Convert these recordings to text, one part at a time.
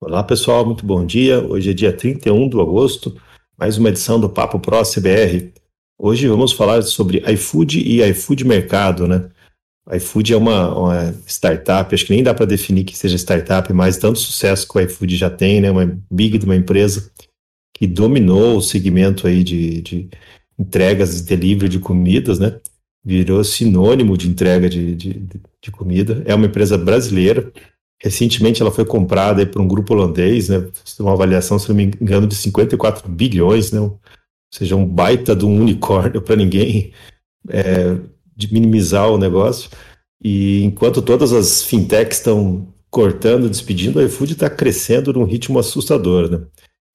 Olá pessoal, muito bom dia. Hoje é dia 31 de agosto, mais uma edição do Papo Pro CBR. Hoje vamos falar sobre iFood e iFood Mercado, né? iFood é uma, uma startup, acho que nem dá para definir que seja startup, mas tanto sucesso que o iFood já tem, né? Uma big de uma empresa que dominou o segmento aí de, de entregas e delivery de comidas, né? Virou sinônimo de entrega de, de, de comida. É uma empresa brasileira, Recentemente ela foi comprada por um grupo holandês, né, uma avaliação, se não me engano, de 54 bilhões, né, ou seja, um baita de um unicórnio para ninguém é, de minimizar o negócio. E enquanto todas as fintechs estão cortando, despedindo, o iFood está crescendo num ritmo assustador. Né?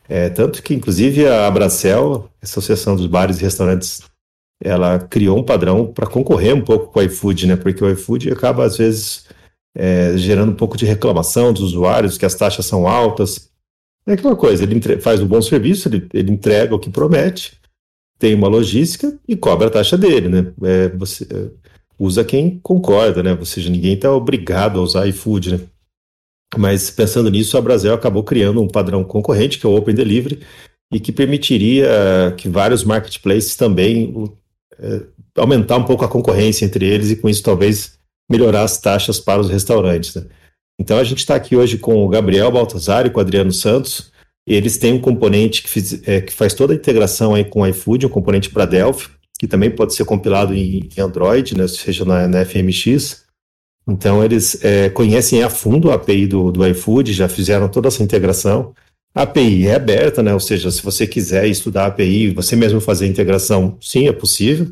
É, tanto que, inclusive, a Abracel, Associação dos Bares e Restaurantes, ela criou um padrão para concorrer um pouco com o iFood, né? porque o iFood acaba, às vezes, é, gerando um pouco de reclamação dos usuários, que as taxas são altas. É aquela coisa, ele faz um bom serviço, ele, ele, entrega o que promete, tem uma logística e cobra a taxa dele, né? É, você é, usa quem concorda, né? Ou seja, ninguém está obrigado a usar iFood, né? Mas pensando nisso, a Brasil acabou criando um padrão concorrente, que é o Open Delivery, e que permitiria que vários marketplaces também é, aumentar um pouco a concorrência entre eles e com isso talvez melhorar as taxas para os restaurantes. Né? Então a gente está aqui hoje com o Gabriel Baltazar e com o Adriano Santos. Eles têm um componente que, fiz, é, que faz toda a integração aí com o iFood, um componente para Delphi, que também pode ser compilado em, em Android, né, seja na, na FMX. Então eles é, conhecem a fundo a API do, do iFood, já fizeram toda essa integração. A API é aberta, né? Ou seja, se você quiser estudar a API, você mesmo fazer a integração, sim, é possível.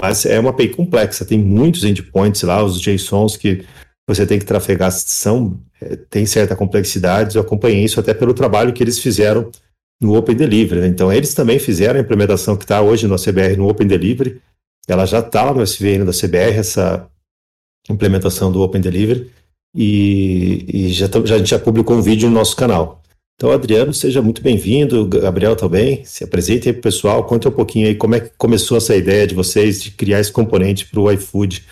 Mas é uma API complexa, tem muitos endpoints lá, os JSONs que você tem que trafegar são, é, tem certa complexidade, eu acompanhei isso até pelo trabalho que eles fizeram no Open Delivery. Né? Então, eles também fizeram a implementação que está hoje no CBR no Open Delivery, ela já está lá no SVN da CBR, essa implementação do Open Delivery, e, e já, já, a gente já publicou um vídeo no nosso canal. Então, Adriano, seja muito bem-vindo, Gabriel também, se apresente aí para o pessoal, conta um pouquinho aí como é que começou essa ideia de vocês de criar esse componente para o iFood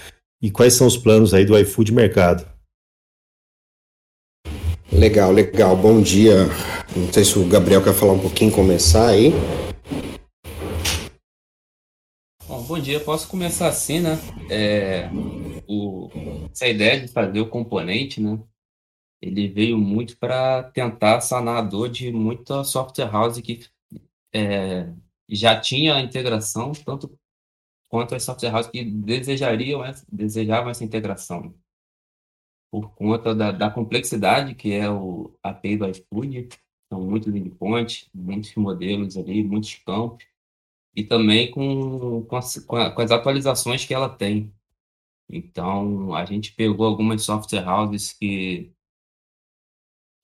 e quais são os planos aí do iFood Mercado. Legal, legal, bom dia. Não sei se o Gabriel quer falar um pouquinho, começar aí. Bom, bom dia, posso começar assim, né? É, o, essa ideia de fazer o componente, né? Ele veio muito para tentar sanar a dor de muita software house que é, já tinha a integração, tanto quanto as software houses que desejariam desejavam essa integração. Por conta da, da complexidade que é o API do iFood, são muitos endpoints, muitos modelos ali, muitos campos, e também com, com, as, com as atualizações que ela tem. Então, a gente pegou algumas software houses que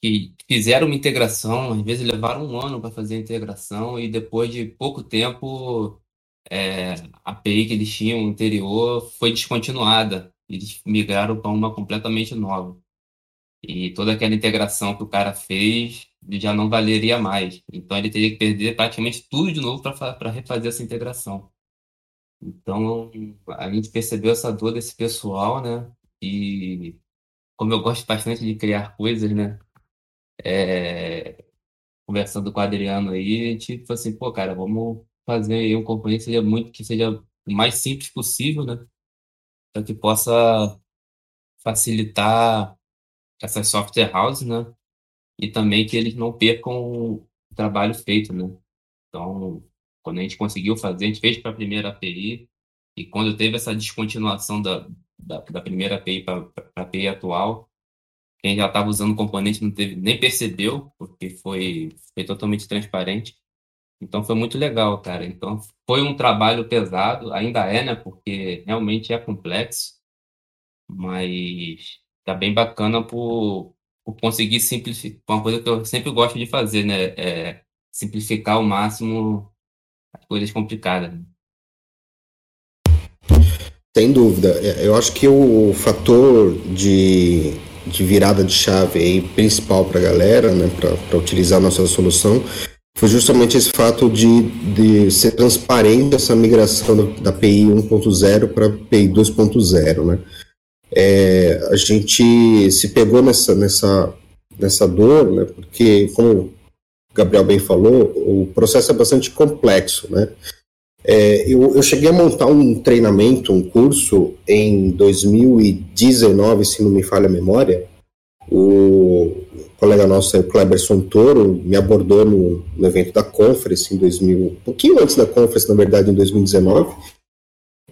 que fizeram uma integração, às vezes levaram um ano para fazer a integração e depois de pouco tempo é, a API que eles tinham anterior foi descontinuada. Eles migraram para uma completamente nova. E toda aquela integração que o cara fez já não valeria mais. Então ele teria que perder praticamente tudo de novo para refazer essa integração. Então a gente percebeu essa dor desse pessoal, né? E como eu gosto bastante de criar coisas, né? É, conversando com o Adriano aí, a gente falou assim, pô, cara, vamos fazer aí um componente que seja muito, que seja o mais simples possível, né? Para que possa facilitar essas software houses, né? E também que eles não percam o trabalho feito, né? Então, quando a gente conseguiu fazer, a gente fez para a primeira API, e quando teve essa descontinuação da, da, da primeira API para a API atual, quem já estava usando o componente não teve, nem percebeu, porque foi, foi totalmente transparente. Então foi muito legal, cara. Então foi um trabalho pesado, ainda é, né? Porque realmente é complexo, mas tá bem bacana por, por conseguir simplificar. Uma coisa que eu sempre gosto de fazer, né? É simplificar ao máximo as coisas complicadas. Né? Sem dúvida. É, eu acho que o fator de de virada de chave aí principal para a galera, né, para utilizar a nossa solução, foi justamente esse fato de, de ser transparente essa migração da, API 1.0 para API 2.0, né? É, a gente se pegou nessa, nessa, nessa dor, né? Porque, como o Gabriel bem falou, o processo é bastante complexo, né? É, eu, eu, cheguei a montar um treinamento, um curso em 2019, se não me falha a memória. O colega nosso, o Kleberson Toro, me abordou no, no, evento da Conference em 2000, um pouquinho antes da Conference, na verdade, em 2019.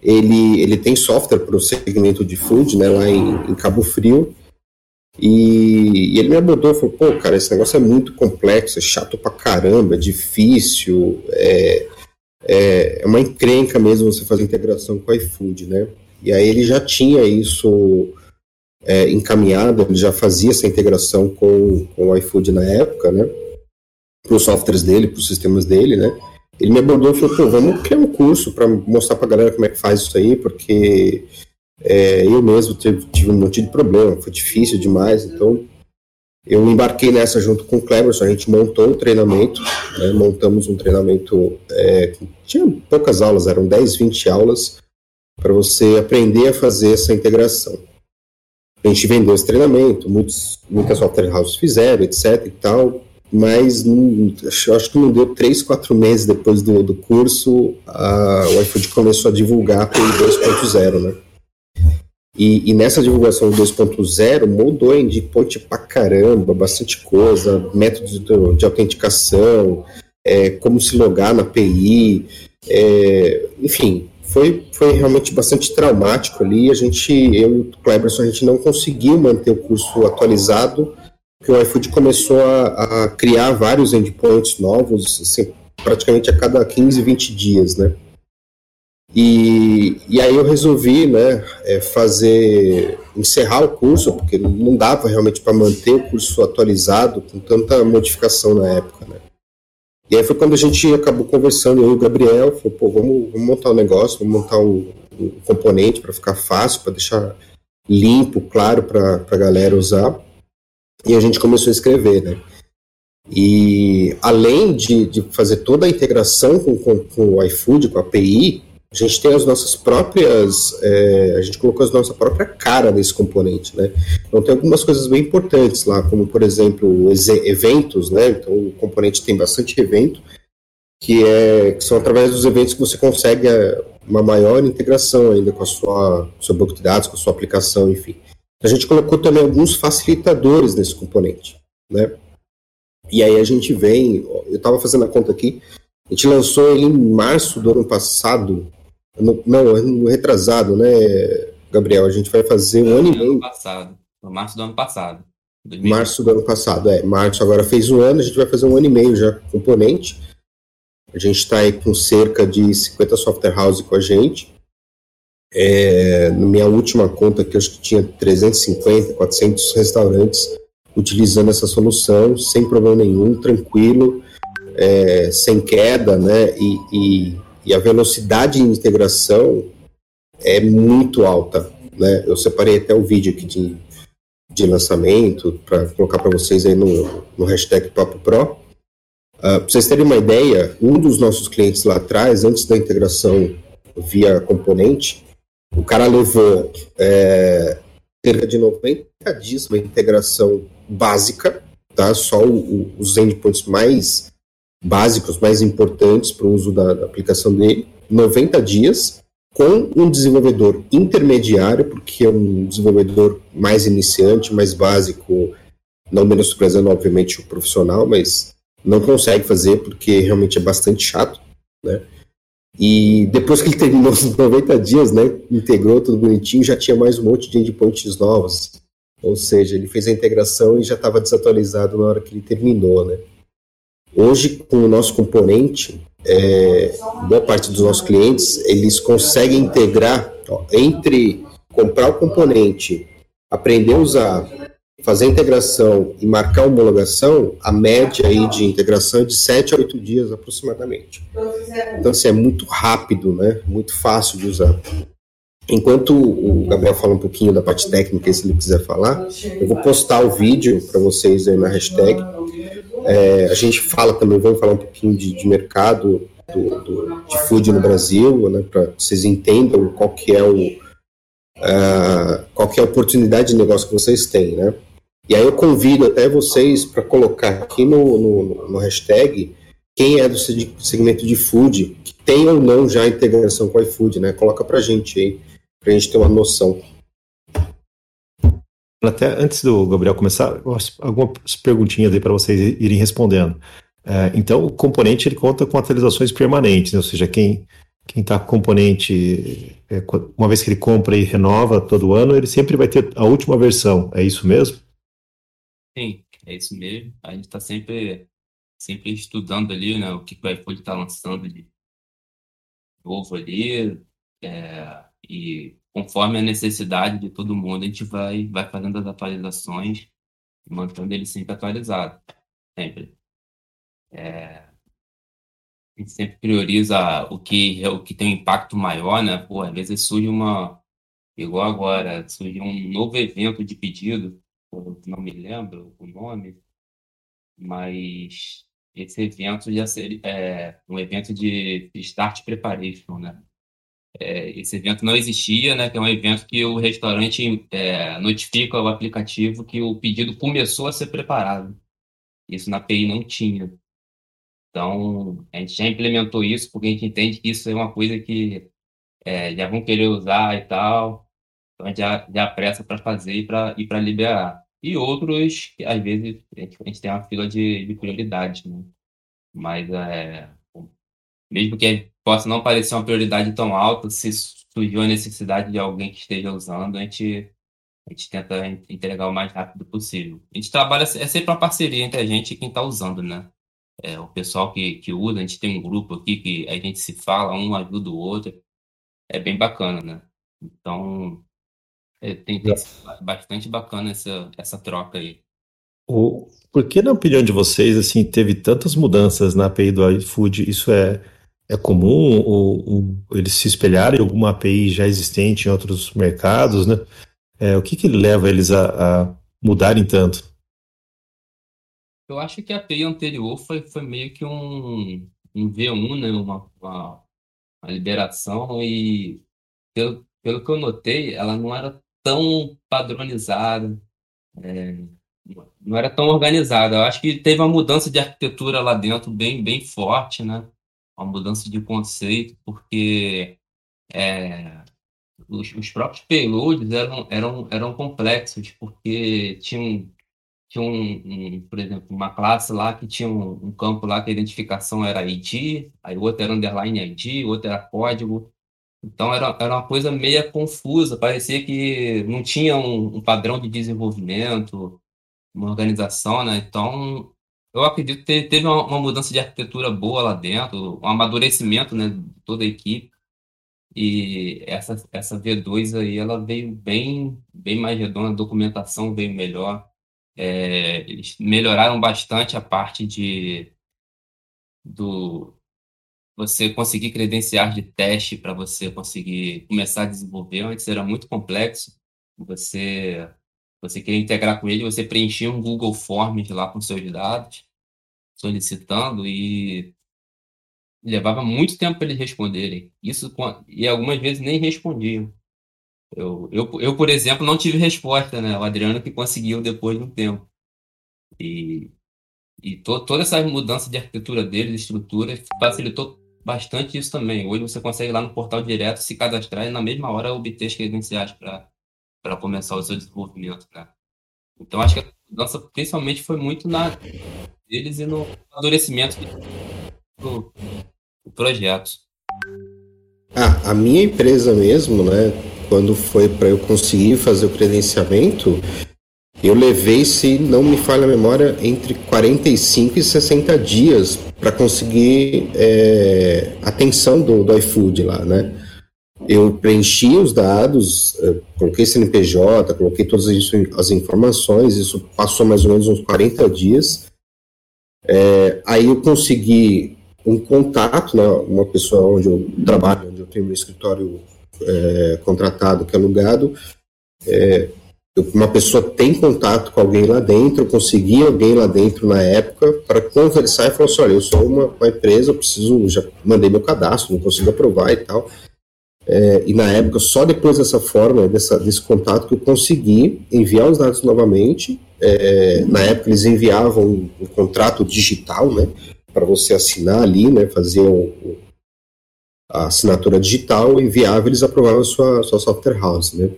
Ele, ele tem software para o segmento de food, né, lá em, em Cabo Frio. E, e, ele me abordou e falou: pô, cara, esse negócio é muito complexo, é chato pra caramba, é difícil, é é, é uma encrenca mesmo você fazer integração com o iFood, né? E aí ele já tinha isso é, encaminhado, ele já fazia essa integração com, com o iFood na época, né? Para os softwares dele, para os sistemas dele, né? Ele me abordou e falou: pô, vamos criar um curso para mostrar para a galera como é que faz isso aí, porque é, eu mesmo tive, tive um monte de problema, foi difícil demais, então eu embarquei nessa junto com o Cleverson, a gente montou um treinamento, né, montamos um treinamento, é, tinha poucas aulas, eram 10, 20 aulas, para você aprender a fazer essa integração. A gente vendeu esse treinamento, muitos, muitas software houses fizeram, etc e tal, mas não, acho que não deu 3, 4 meses depois do, do curso, a, o iFood começou a divulgar para o 2.0, né? E, e, nessa divulgação 2.0 mudou em endpoint pra caramba, bastante coisa, métodos de, de autenticação, é, como se logar na API, é, enfim, foi, foi realmente bastante traumático ali. A gente, eu e o Cleberson, a gente não conseguiu manter o curso atualizado, porque o iFood começou a, a criar vários endpoints novos, assim, praticamente a cada 15, 20 dias, né? E, e aí eu resolvi né, é, fazer, encerrar o curso, porque não dava realmente para manter o curso atualizado com tanta modificação na época. Né. E aí foi quando a gente acabou conversando, eu e o Gabriel, falou, pô, vamos, vamos montar um negócio, vamos montar um, um componente para ficar fácil, para deixar limpo, claro para a galera usar. E a gente começou a escrever, né. E além de, de fazer toda a integração com, com, com o iFood, com a API, a gente tem as nossas próprias, é, a gente colocou a nossa própria cara nesse componente, né? Então tem algumas coisas bem importantes lá, como por exemplo eventos, né? Então o componente tem bastante evento, que, é, que são através dos eventos que você consegue é, uma maior integração ainda com a sua seu banco de dados, com a sua aplicação, enfim. A gente colocou também alguns facilitadores nesse componente, né? E aí a gente vem, eu estava fazendo a conta aqui, a gente lançou ele em março do ano passado, no, não, ano retrasado, né, Gabriel? A gente vai fazer um ano e meio. Ano passado. No março do ano passado. 2020. Março do ano passado, é. Março agora fez um ano, a gente vai fazer um ano e meio já com componente. A gente está aí com cerca de 50 software house com a gente. É, na minha última conta, que eu acho que tinha 350, 400 restaurantes utilizando essa solução, sem problema nenhum, tranquilo, é, sem queda, né? E, e e a velocidade de integração é muito alta. Né? Eu separei até o vídeo aqui de, de lançamento para colocar para vocês aí no, no hashtag Papo Pro. Uh, para vocês terem uma ideia, um dos nossos clientes lá atrás, antes da integração via componente, o cara levou é, cerca de 90 dias uma integração básica, tá? Só o, o, os endpoints mais básicos mais importantes para o uso da, aplicação dele, 90 dias, com um desenvolvedor intermediário, porque é um desenvolvedor mais iniciante, mais básico, não menosprezando, obviamente, o profissional, mas não consegue fazer porque realmente é bastante chato, né? E depois que ele terminou os 90 dias, né, integrou tudo bonitinho, já tinha mais um monte de endpoints novos. Ou seja, ele fez a integração e já estava desatualizado na hora que ele terminou, né? Hoje, com o nosso componente, é, boa parte dos nossos clientes, eles conseguem integrar ó, entre comprar o componente, aprender a usar, fazer a integração e marcar a homologação, a média aí de integração é de 7 a 8 dias aproximadamente. Então, assim, é muito rápido, né? Muito fácil de usar. Enquanto o Gabriel fala um pouquinho da parte técnica, se ele quiser falar, eu vou postar o vídeo para vocês aí na hashtag é, a gente fala também, vamos falar um pouquinho de, de mercado do, do, de food no Brasil, né, para vocês entendam qual que é o uh, qual que é a oportunidade de negócio que vocês têm, né? E aí eu convido até vocês para colocar aqui no, no, no, hashtag quem é do segmento de food, que tem ou não já integração com o iFood, né? Coloca para gente aí, para a gente ter uma noção. Até antes do Gabriel começar, algumas perguntinhas aí para vocês irem respondendo. É, então, o componente ele conta com atualizações permanentes, né? ou seja, quem quem está com componente, é, uma vez que ele compra e renova todo ano, ele sempre vai ter a última versão. É isso mesmo? Sim, é isso mesmo. A gente está sempre, sempre estudando ali né, o que o iFood está lançando de novo ali. É, e conforme a necessidade de todo mundo, a gente vai, vai fazendo as atualizações e mantendo ele sempre atualizado. Sempre. É, a gente sempre prioriza o que, o que tem um impacto maior, né? Pô, às vezes surge uma. Igual agora, surge um novo evento de pedido, não me lembro o nome, mas esse evento já seria é, um evento de Start Preparation, né? É, esse evento não existia, né? Que é um evento que o restaurante é, notifica o aplicativo que o pedido começou a ser preparado. Isso na API não tinha. Então, a gente já implementou isso porque a gente entende que isso é uma coisa que é, já vão querer usar e tal. Então, a gente já, já apressa para fazer e para liberar. E outros, que às vezes, a gente, a gente tem uma fila de, de prioridade, né? Mas, é, mesmo que possa não parecer uma prioridade tão alta, se surgiu a necessidade de alguém que esteja usando, a gente, a gente tenta entregar o mais rápido possível. A gente trabalha, é sempre uma parceria entre a gente e quem está usando, né? É, o pessoal que, que usa, a gente tem um grupo aqui que a gente se fala, um ajuda o outro. É bem bacana, né? Então, é, tem, tem bastante bacana essa, essa troca aí. O, por que, na opinião de vocês, assim, teve tantas mudanças na API do iFood? Isso é, é comum? Eles se espelharam em alguma API já existente em outros mercados, né? É, o que, que leva eles a, a mudarem tanto? Eu acho que a API anterior foi, foi meio que um, um V1, né? Uma, uma, uma liberação e pelo, pelo que eu notei, ela não era tão padronizada, é, não era tão organizada. Eu acho que teve uma mudança de arquitetura lá dentro bem, bem forte, né? Uma mudança de conceito, porque é, os, os próprios payloads eram, eram, eram complexos, porque tinham tinha um, um, por exemplo, uma classe lá que tinha um, um, campo lá que a identificação era ID, aí outro era underline ID, outro era código. Então era, era uma coisa meio confusa, parecia que não tinha um, um padrão de desenvolvimento, uma organização, né? Então eu acredito que teve uma, uma, mudança de arquitetura boa lá dentro, um amadurecimento, né, de toda a equipe. E essa, essa V2 aí, ela veio bem, bem mais redonda, a documentação veio melhor. É, eles melhoraram bastante a parte de do você conseguir credenciar de teste para você conseguir começar a desenvolver. Antes era muito complexo. Você você queria integrar com ele, você preenchia um Google Forms lá com seus dados, solicitando e levava muito tempo para eles responderem. Isso e algumas vezes nem respondiam. Eu, eu, eu, por exemplo, não tive resposta, né? O Adriano que conseguiu depois de um tempo. E, e to, toda essa mudança de arquitetura dele, de estrutura, facilitou bastante isso também. Hoje você consegue ir lá no portal direto se cadastrar e na mesma hora obter as credenciais para começar o seu desenvolvimento, né? Então acho que a mudança principalmente foi muito na deles e no amadurecimento do, do projeto. Ah, a minha empresa mesmo, né? quando foi para eu conseguir fazer o credenciamento, eu levei, se não me falha a memória, entre 45 e 60 dias para conseguir é, atenção do, do iFood lá, né? Eu preenchi os dados, é, coloquei CNPJ, coloquei todas as informações, isso passou mais ou menos uns 40 dias. É, aí eu consegui um contato, né, uma pessoa onde eu trabalho, onde eu tenho meu escritório é, contratado, que é alugado, é, uma pessoa tem contato com alguém lá dentro, eu consegui alguém lá dentro na época para conversar e falar assim, olha, eu sou uma, uma, empresa, eu preciso, já mandei meu cadastro, não consigo aprovar e tal. É, e na época, só depois dessa forma, dessa, desse contato, que eu consegui enviar os dados novamente é, na época eles enviavam um, um contrato digital, né, para você assinar ali, né, fazer o, a assinatura digital, enviava, eles aprovavam a sua, sua software house, né.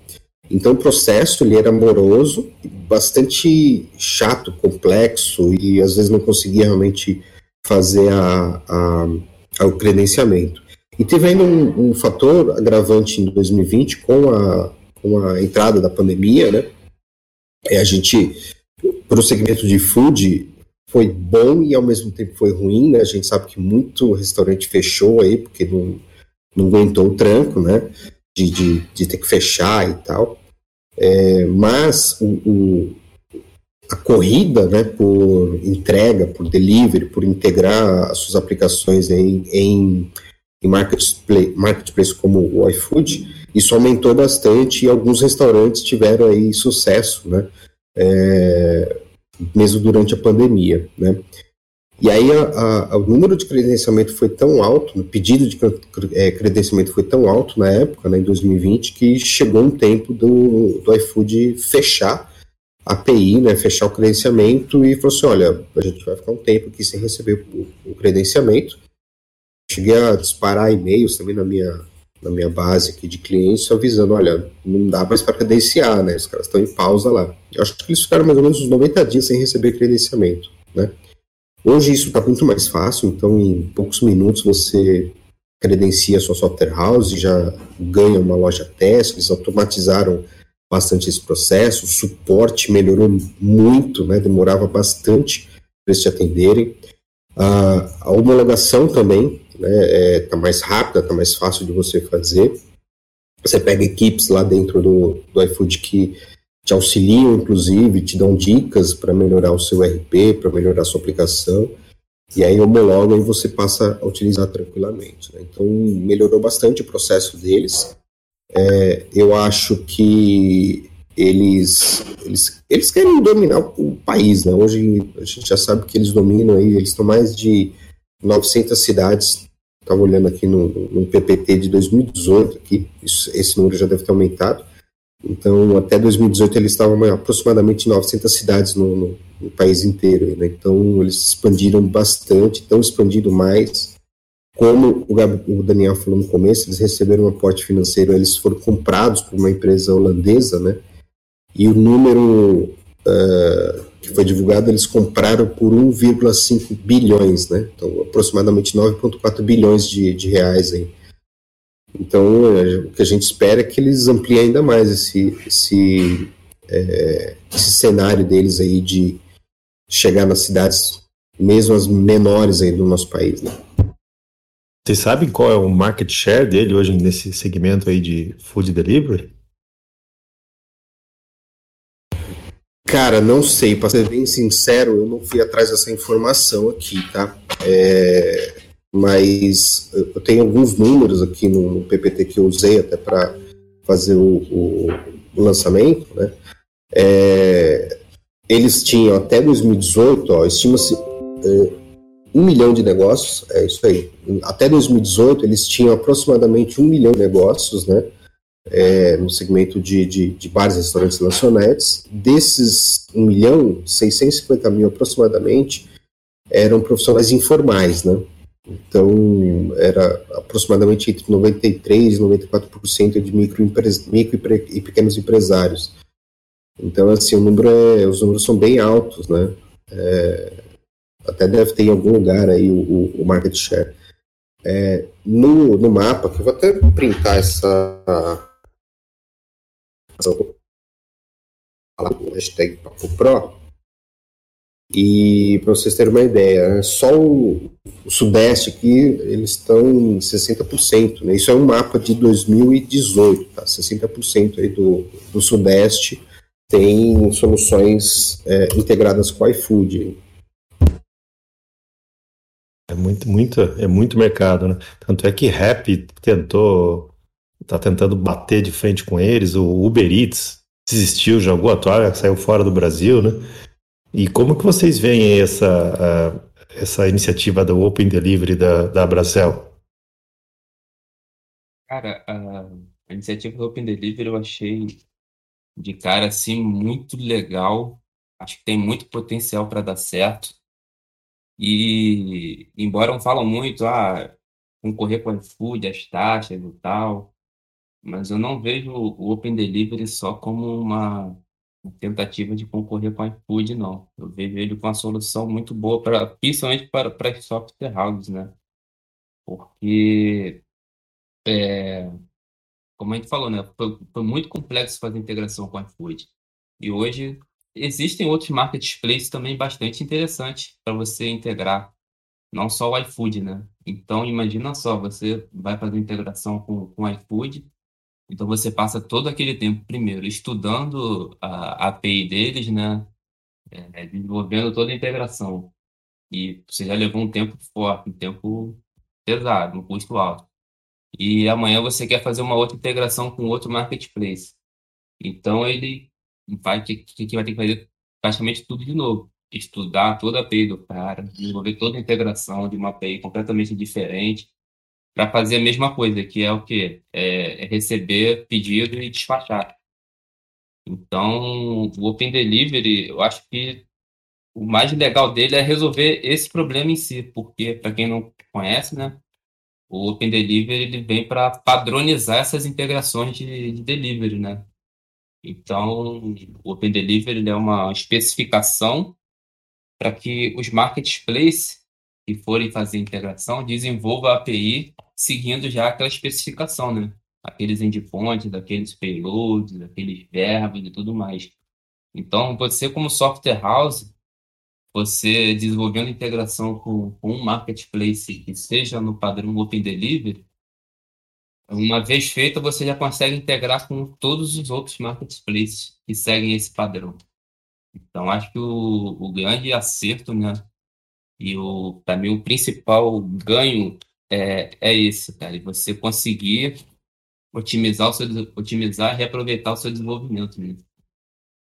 Então o processo ele era moroso, bastante chato, complexo e às vezes não conseguia realmente fazer a, a, o credenciamento. E teve ainda um, um, fator agravante em 2020 com a, com a entrada da pandemia, né? É, a gente, para o segmento de food, foi bom e ao mesmo tempo foi ruim, né? A gente sabe que muito restaurante fechou aí porque não, não aguentou o tranco, né? De, de, de ter que fechar e tal. É, mas o, o, a corrida né, por entrega, por delivery, por integrar as suas aplicações em, em, em marketplace, como o iFood, isso aumentou bastante e alguns restaurantes tiveram aí sucesso, né, é, mesmo durante a pandemia, né. E aí a, a, o número de credenciamento foi tão alto, o pedido de é, credenciamento foi tão alto na época, né, em 2020, que chegou um tempo do, do iFood fechar a API, né, fechar o credenciamento e falou assim, olha, a gente vai ficar um tempo aqui sem receber o, o credenciamento. Cheguei a disparar e-mails também na minha, na minha base aqui de clientes avisando, olha, não dá mais para credenciar, né, os caras estão em pausa lá. Eu acho que eles ficaram mais ou menos uns 90 dias sem receber credenciamento, né. Hoje isso está muito mais fácil, então em poucos minutos você credencia sua software house já ganha uma loja teste, eles automatizaram bastante esse processo, o suporte melhorou muito, né, demorava bastante para eles te atenderem. a homologação também está né, é, tá mais rápida, está mais fácil de você fazer. Você pega equipes lá dentro do, do iFood que te auxiliam, inclusive, te dão dicas para melhorar o seu RP, para melhorar a sua aplicação, e aí homologam e você passa a utilizar tranquilamente. Né? Então, melhorou bastante o processo deles. É, eu acho que eles, eles, eles querem dominar o país, né? Hoje a gente já sabe que eles dominam aí, eles estão mais de 900 cidades. Estava olhando aqui no, no PPT de 2018, aqui, isso, esse número já deve ter aumentado. Então, até 2018 eles estavam aproximadamente 900 cidades no, no, no país inteiro. Né? Então, eles expandiram bastante, estão expandindo mais. Como o, o, Daniel falou no começo, eles receberam um aporte financeiro, eles foram comprados por uma empresa holandesa, né? E o número uh, que foi divulgado, eles compraram por 1,5 bilhões, né? Então, aproximadamente 9,4 bilhões de, de reais aí. Então, o que a gente espera é que eles ampliem ainda mais esse, esse, é, esse cenário deles aí de chegar nas cidades, mesmo as menores aí do nosso país, né? Vocês sabem qual é o market share dele hoje nesse segmento aí de food delivery? Cara, não sei, para ser bem sincero, eu não fui atrás dessa informação aqui, tá? É, mas eu tenho alguns números aqui no, no PPT que eu usei até para fazer o, o, o, lançamento, né? É, eles tinham até 2018, estima-se é, um milhão de negócios, é isso aí. Até 2018 eles tinham aproximadamente um milhão de negócios, né? É, no segmento de, de, de bares, restaurantes e lanchonetes. Desses 1 milhão, 650 mil aproximadamente eram profissionais informais, né? Então, era aproximadamente entre 93% e 94% de micro, micro e pequenos empresários. Então, assim, o número é, os números são bem altos, né? É, até deve ter em algum lugar aí o, o, market share. É, no, no mapa, que eu vou até printar essa, essa hashtag Papo Pro, e para vocês terem uma ideia, né, só o, o, Sudeste aqui, eles estão em 60%. Né? Isso é um mapa de 2018, tá? 60% aí do, do Sudeste tem soluções é, integradas com o iFood. É muito, muito, é muito mercado, né? Tanto é que Rap tentou, tá tentando bater de frente com eles, o Uber Eats desistiu, jogou a toalha, saiu fora do Brasil, né? E como que vocês veem essa, essa iniciativa do Open Delivery da, da Bracel? Cara, a, a iniciativa do Open Delivery eu achei de cara assim muito legal Acho que tem muito potencial para dar certo. E, embora não falam muito, ah, concorrer com o iFood, as taxas e tal, mas eu não vejo o Open Delivery só como uma tentativa de concorrer com o iFood, não. Eu vejo ele com uma solução muito boa, pra, principalmente para, para as software houses, né? Porque, é, como a gente falou, né? Foi, foi muito complexo fazer integração com o iFood. E hoje existem outros marketplaces também bastante interessantes para você integrar, não só o iFood, né? Então, imagina só, você vai fazer integração com, com o iFood, então você passa todo aquele tempo, primeiro, estudando a, API deles, né? É, desenvolvendo toda a integração. E você já levou um tempo forte, um tempo pesado, um custo alto. E amanhã você quer fazer uma outra integração com outro marketplace. Então ele vai que, que vai ter que fazer praticamente tudo de novo. Estudar toda a API do cara, desenvolver toda a integração de uma API completamente diferente, para fazer a mesma coisa, que é o quê? É, é receber pedido e despachar. Então, o Open Delivery, eu acho que o mais legal dele é resolver esse problema em si, porque, para quem não conhece, né, o Open Delivery ele vem para padronizar essas integrações de, de delivery, né? Então, o Open Delivery é uma especificação para que os marketplaces que forem fazer integração desenvolvam a API seguindo já aquela especificação, né? Aqueles endpoints, aqueles payloads, aqueles verbos e tudo mais. Então, você como software house, você desenvolvendo integração com, com um marketplace que seja no padrão Open Delivery, uma vez feita, você já consegue integrar com todos os outros marketplaces que seguem esse padrão. Então, acho que o, o grande acerto, né? E o, para mim, o principal ganho é, é esse, cara. Você conseguir otimizar o seu, otimizar e reaproveitar o seu desenvolvimento. Né?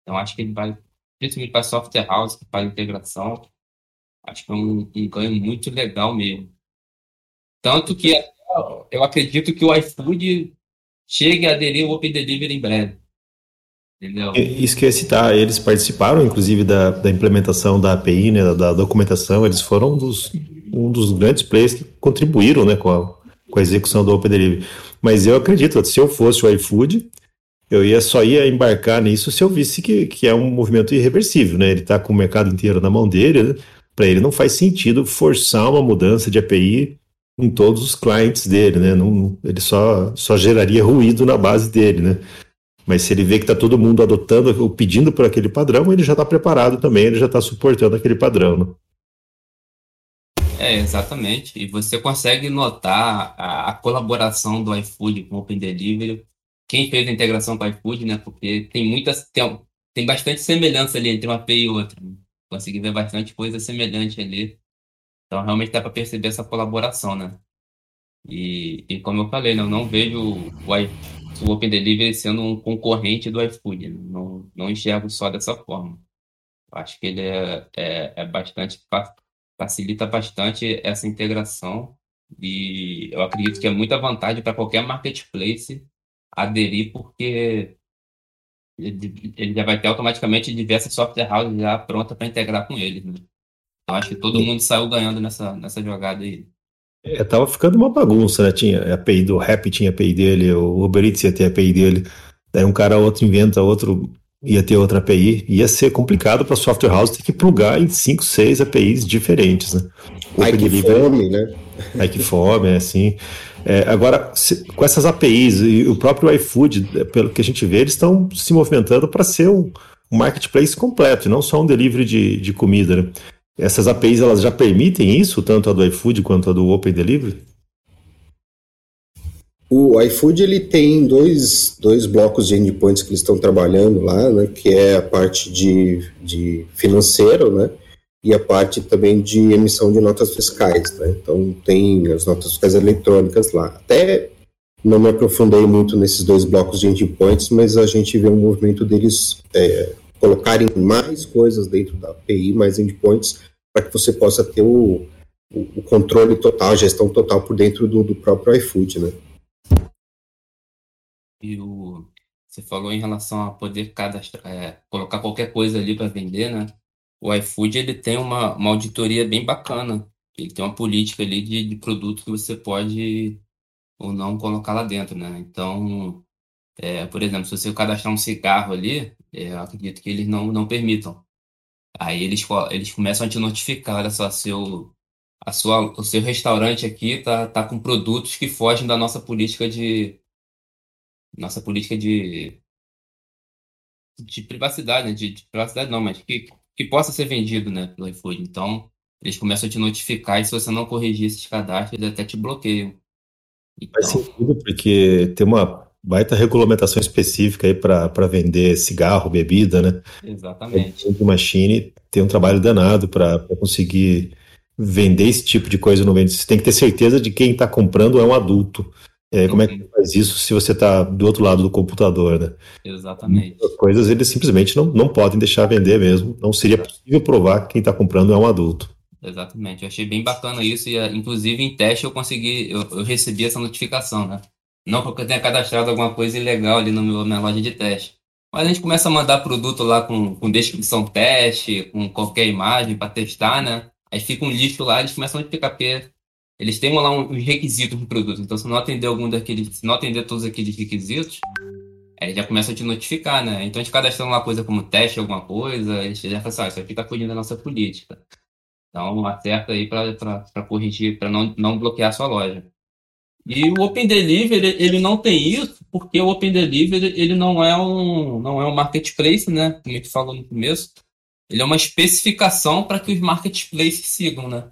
Então, acho que ele vai, principalmente para software house, para integração, acho que é um, um ganho muito legal mesmo. Tanto que eu acredito que o iFood chegue a aderir ao Open Delivery em breve. Entendeu? Isso que eu ia citar, eles participaram, inclusive, da, da implementação da API, né, da, da documentação, eles foram um dos, um dos grandes players que contribuíram né, com, a, com a execução do Open Delivery. Mas eu acredito, se eu fosse o iFood, eu ia só ia embarcar nisso se eu visse que, que é um movimento irreversível, né? Ele está com o mercado inteiro na mão dele, né? para ele não faz sentido forçar uma mudança de API em todos os clientes dele, né? Não, ele só, só geraria ruído na base dele, né? Mas se ele vê que está todo mundo adotando ou pedindo por aquele padrão, ele já está preparado também, ele já está suportando aquele padrão. Né? É, exatamente. E você consegue notar a, a, colaboração do iFood com o Open Delivery. Quem fez a integração com o iFood, né? Porque tem muitas. Tem, tem bastante semelhança ali entre uma API e outra. Né? Consegui ver bastante coisa semelhante ali. Então, realmente dá para perceber essa colaboração, né? E, e como eu falei, né, eu não vejo o, o Open Delivery sendo um concorrente do iFood. Né? Não, não enxergo só dessa forma. Acho que ele é, é, é bastante facilita bastante essa integração e eu acredito que é muita vantagem para qualquer marketplace aderir, porque ele já vai ter automaticamente diversas software houses já pronta para integrar com ele. Né? Eu acho que todo mundo saiu ganhando nessa, nessa jogada aí. É, tava ficando uma bagunça, né? Tinha API do Rap, tinha API dele, o Uber Eats ia ter API dele. Daí um cara outro inventa outro, ia ter outra API. Ia ser complicado para software house ter que plugar em 5, 6 APIs diferentes, né? Ai que fome, né? Ai que fome, é assim. É, agora, se, com essas APIs e o próprio iFood, é, pelo que a gente vê, eles estão se movimentando para ser um, um marketplace completo, e não só um delivery de, de comida, né? Essas APIs elas já permitem isso, tanto a do iFood quanto a do Open Delivery? O iFood ele tem dois, dois blocos de endpoints que eles estão trabalhando lá, né, que é a parte de, de financeiro, né, e a parte também de emissão de notas fiscais, né. Então tem as notas fiscais eletrônicas lá. Até não me aprofundei muito nesses dois blocos de endpoints, mas a gente vê um movimento deles é, colocarem mais coisas dentro da API, mais endpoints, para que você possa ter o, o, controle total, a gestão total por dentro do, do próprio iFood, né? E o, você falou em relação a poder cadastrar, é, colocar qualquer coisa ali para vender, né? O iFood ele tem uma, uma auditoria bem bacana. Ele tem uma política ali de, de produto que você pode ou não colocar lá dentro, né? Então, é, por exemplo, se você cadastrar um cigarro ali, é, eu acredito que eles não, não permitam. Aí eles, eles começam a te notificar, olha só, seu, a sua, o seu restaurante aqui tá, tá com produtos que fogem da nossa política de. Nossa política de. De privacidade, né? De, de privacidade não, mas que, que possa ser vendido, né, pelo iFood. Então, eles começam a te notificar e se você não corrigir esses cadastros, eles até te bloqueiam. Então... Faz sentido, porque tem uma baita regulamentação específica aí para vender cigarro, bebida, né? Exatamente. O Machine tem um trabalho danado para conseguir vender esse tipo de coisa no vende. Você tem que ter certeza de que quem está comprando é um adulto. É, como é que faz isso se você está do outro lado do computador, né? Exatamente. As coisas eles simplesmente não, não podem deixar vender mesmo. Não seria possível provar que quem está comprando é um adulto. Exatamente. Eu achei bem bacana isso e, inclusive, em teste eu consegui, eu, eu recebi essa notificação, né? Não porque eu tenha cadastrado alguma coisa ilegal ali na minha loja de teste. Mas a gente começa a mandar produto lá com, com descrição teste, com qualquer imagem para testar, né? Aí fica um lixo lá, eles começam a notificar, porque eles têm lá uns requisitos do produto. Então, se não atender algum daqueles, se não atender todos aqueles requisitos, aí já começa a te notificar, né? Então, a gente cadastrando uma coisa como teste, alguma coisa, eles já falam assim, ah, isso aqui tá fugindo da nossa política. Então, acerta aí para corrigir, para não, não bloquear a sua loja. E o Open Delivery, ele não tem isso, porque o Open Delivery, ele não é um, não é um marketplace, né? Como a gente falou no começo. Ele é uma especificação para que os marketplaces sigam, né?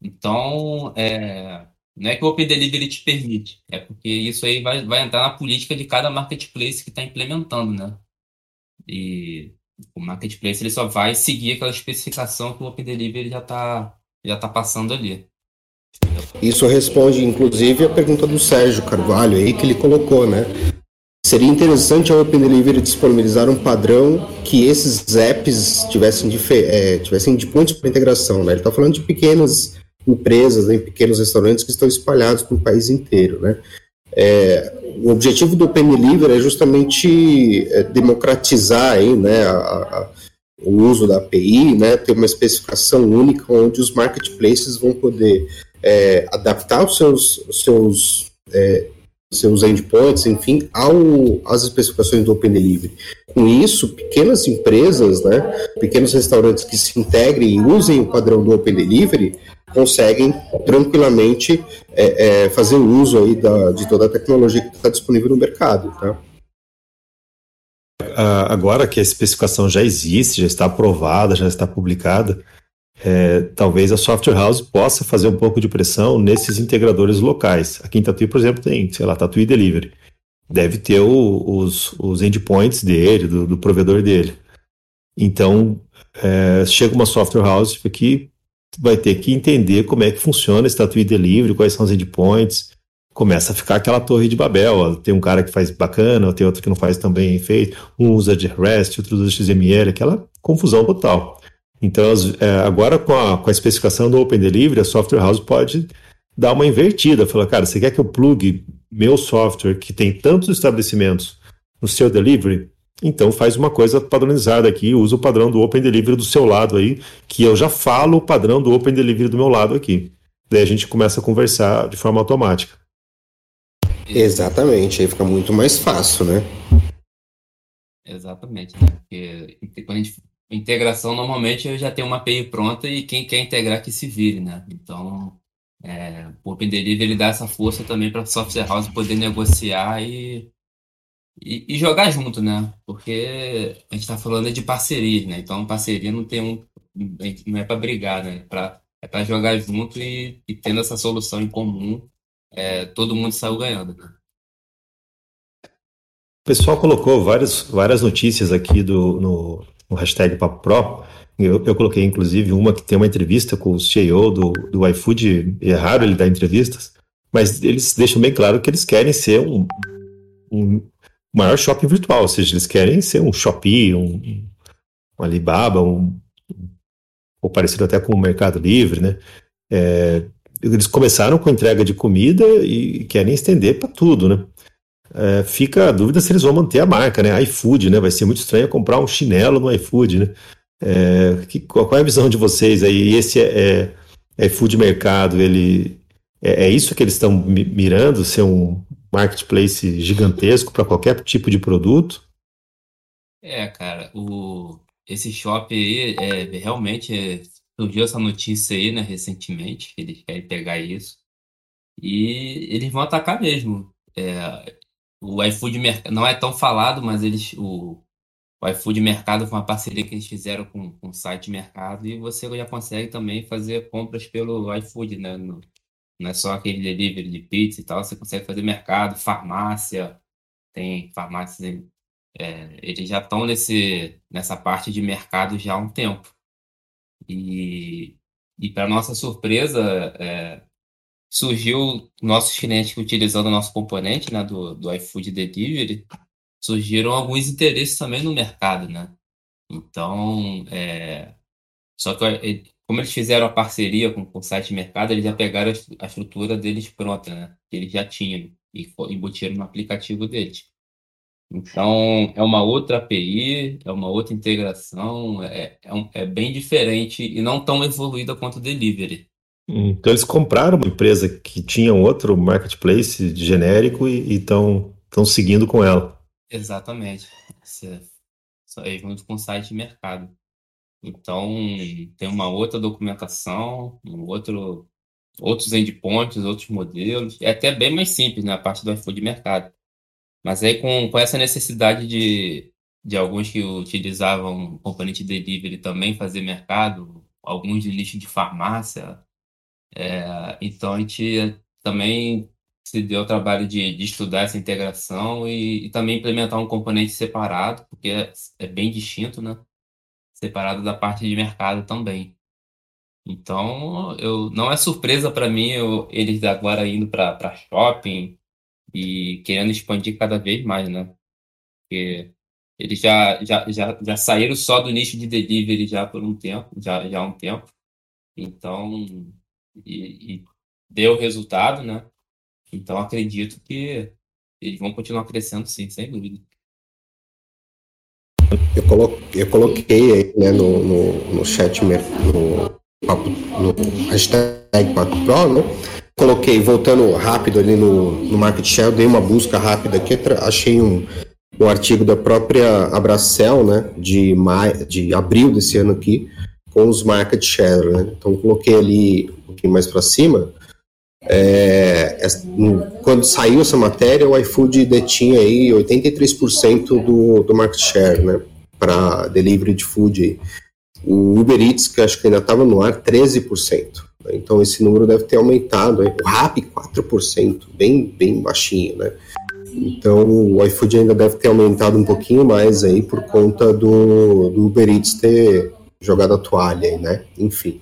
Então, é, não é que o Open Delivery te permite, é porque isso aí vai, vai entrar na política de cada marketplace que está implementando, né? E o marketplace ele só vai seguir aquela especificação que o Open Delivery já está já tá passando ali. Isso responde, inclusive, a pergunta do Sérgio Carvalho aí, que ele colocou, né? Seria interessante a Open Delivery disponibilizar um padrão que esses apps tivessem, de, é, tivessem de pontos para integração, né? Ele está falando de pequenas empresas, né, pequenos restaurantes que estão espalhados pelo país inteiro, né? É, o objetivo do Open Delivery é justamente é, democratizar aí, né, a, a, o uso da API, né, ter uma especificação única onde os marketplaces vão poder é, adaptar os seus, os seus, é, seus endpoints, enfim, ao, às especificações do Open Delivery. Com isso, pequenas empresas, né, pequenos restaurantes que se integrem e usem o padrão do Open Delivery conseguem tranquilamente é, é, fazer uso aí da, de toda a tecnologia que está disponível no mercado, tá? Agora que a especificação já existe, já está aprovada, já está publicada, é, talvez a software house possa fazer um pouco de pressão nesses integradores locais. Aqui em Tatuí, por exemplo, tem, sei lá, Tatuí Delivery. Deve ter o, os, os endpoints dele, do, do provedor dele. Então, é, chega uma software house que vai ter que entender como é que funciona esse Tatuí Delivery, quais são os endpoints. Começa a ficar aquela torre de Babel. Ó. Tem um cara que faz bacana, tem outro que não faz tão bem feito. Um usa de REST, outro usa XML, aquela confusão total. Então, é, agora com a, com a especificação do Open Delivery, a Software House pode dar uma invertida. Falar, cara, você quer que eu plugue meu software, que tem tantos estabelecimentos, no seu delivery? Então faz uma coisa padronizada aqui, usa o padrão do Open Delivery do seu lado aí, que eu já falo o padrão do Open Delivery do meu lado aqui. Daí a gente começa a conversar de forma automática. Exatamente, aí fica muito mais fácil, né? Exatamente, né? Porque quando a gente integração, normalmente eu já tenho uma API pronta e quem quer integrar que se vire, né? Então, é, o Open Delivery ele dá essa força também para a software house poder negociar e, e, e, jogar junto, né? Porque a gente está falando de parceria, né? Então, parceria não tem um, não é para brigar, né? Pra, é para jogar junto e, e, tendo essa solução em comum, é, todo mundo saiu ganhando, né? O pessoal colocou várias, várias notícias aqui do, no, no hashtag Papo Pro. Eu, eu, coloquei, inclusive, uma que tem uma entrevista com o CEO do, do iFood. É raro ele dar entrevistas, mas eles deixam bem claro que eles querem ser um, um maior shopping virtual, ou seja, eles querem ser um Shopee, um, um Alibaba, um, ou parecido até com o Mercado Livre, né? É, eles começaram com entrega de comida e querem estender para tudo, né? É, fica a dúvida se eles vão manter a marca, né? iFood, né? Vai ser muito estranho comprar um chinelo no iFood, né? É, que, qual é a visão de vocês aí? Esse é, é, iFood Mercado, ele é, é isso que eles estão mirando, ser um marketplace gigantesco para qualquer tipo de produto? É, cara, o, esse shopping aí, é, realmente é, surgiu essa notícia aí, né, recentemente, que eles querem pegar isso. E eles vão atacar mesmo. É, o iFood não é tão falado, mas eles o, o iFood Mercado foi uma parceria que eles fizeram com, com o site Mercado e você já consegue também fazer compras pelo iFood, né? No, não é só aquele delivery de pizza e tal, você consegue fazer mercado, farmácia, tem farmácias, é, eles já estão nesse, nessa parte de mercado já há um tempo. E, e para nossa surpresa, é, surgiu nossos clientes utilizando o nosso componente né, do, do iFood Delivery, surgiram alguns interesses também no mercado, né? Então, é, só que como eles fizeram a parceria com, com o site mercado, eles já pegaram a, a estrutura deles pronta, né? Que eles já tinham e embutiram no aplicativo deles. Então, é uma outra API, é uma outra integração, é, é, um, é bem diferente e não tão evoluída quanto o delivery. Então eles compraram uma empresa que tinha um outro marketplace genérico e estão seguindo com ela. Exatamente. É junto com o site de mercado. Então tem uma outra documentação, um outro, outros endpoints, outros modelos. É até bem mais simples na né, parte do iFood mercado. Mas aí com, com essa necessidade de, de alguns que utilizavam componente delivery também fazer mercado, alguns de nicho de farmácia, é, então a gente também se deu o trabalho de, de estudar essa integração e, e, também implementar um componente separado, porque é, é, bem distinto, né? Separado da parte de mercado também. Então, eu, não é surpresa para mim eu, eles agora indo para shopping e querendo expandir cada vez mais, né? Porque eles já, já, já, já saíram só do nicho de delivery já por um tempo, já, já há um tempo. Então, e, e deu resultado, né? Então acredito que eles vão continuar crescendo sim, sem dúvida. Eu, colo eu coloquei aí né, no, no, no chat, no, no hashtag Papo Pro, né? Coloquei, voltando rápido ali no, no Market Share, dei uma busca rápida aqui, achei um, um artigo da própria Abracel, né, de, maio, de abril desse ano aqui, com os market share, né? Então coloquei ali um pouquinho mais para cima. É, quando saiu essa matéria, o iFood detinha aí 83% do, do market share, né? Para delivery de food. O Uber Eats, que acho que ainda estava no ar, 13%. Então esse número deve ter aumentado. Aí. O Rappi, 4%, bem, bem baixinho, né? Então o iFood ainda deve ter aumentado um pouquinho mais aí por conta do, do Uber Eats ter jogado a toalha, né? Enfim.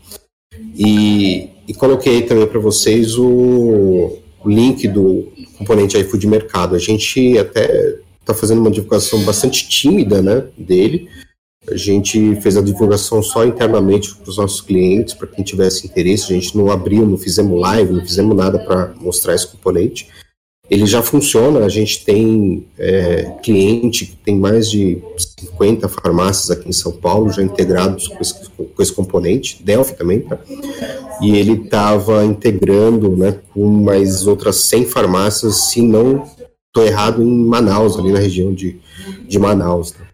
E, e coloquei também para vocês o, link do componente iFood Mercado. A gente até está fazendo uma divulgação bastante tímida, né, dele. A gente fez a divulgação só internamente para os nossos clientes, para quem tivesse interesse. A gente não abriu, não fizemos live, não fizemos nada para mostrar esse componente ele já funciona, a gente tem é, cliente que tem mais de 50 farmácias aqui em São Paulo já integrados com esse, com esse componente, Delphi também, tá? e ele estava integrando né, com mais outras 100 farmácias, se não estou errado, em Manaus, ali na região de, de Manaus. Né?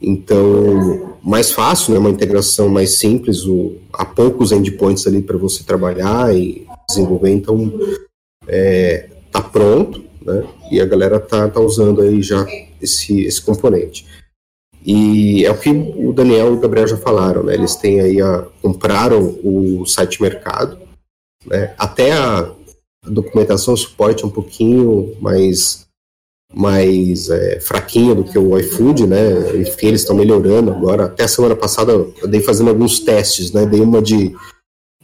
Então, mais fácil, né, uma integração mais simples, o, há poucos endpoints ali para você trabalhar e desenvolver, então... É, tá pronto, né? E a galera tá, tá usando aí já esse, esse componente. E é o que o Daniel e o Gabriel já falaram, né? Eles têm aí a, compraram o site mercado, né? Até a documentação suporte é um pouquinho mais mais é, fraquinha do que o iFood, né? Enfim, eles estão melhorando agora. Até a semana passada eu dei fazendo alguns testes, né? Dei uma de,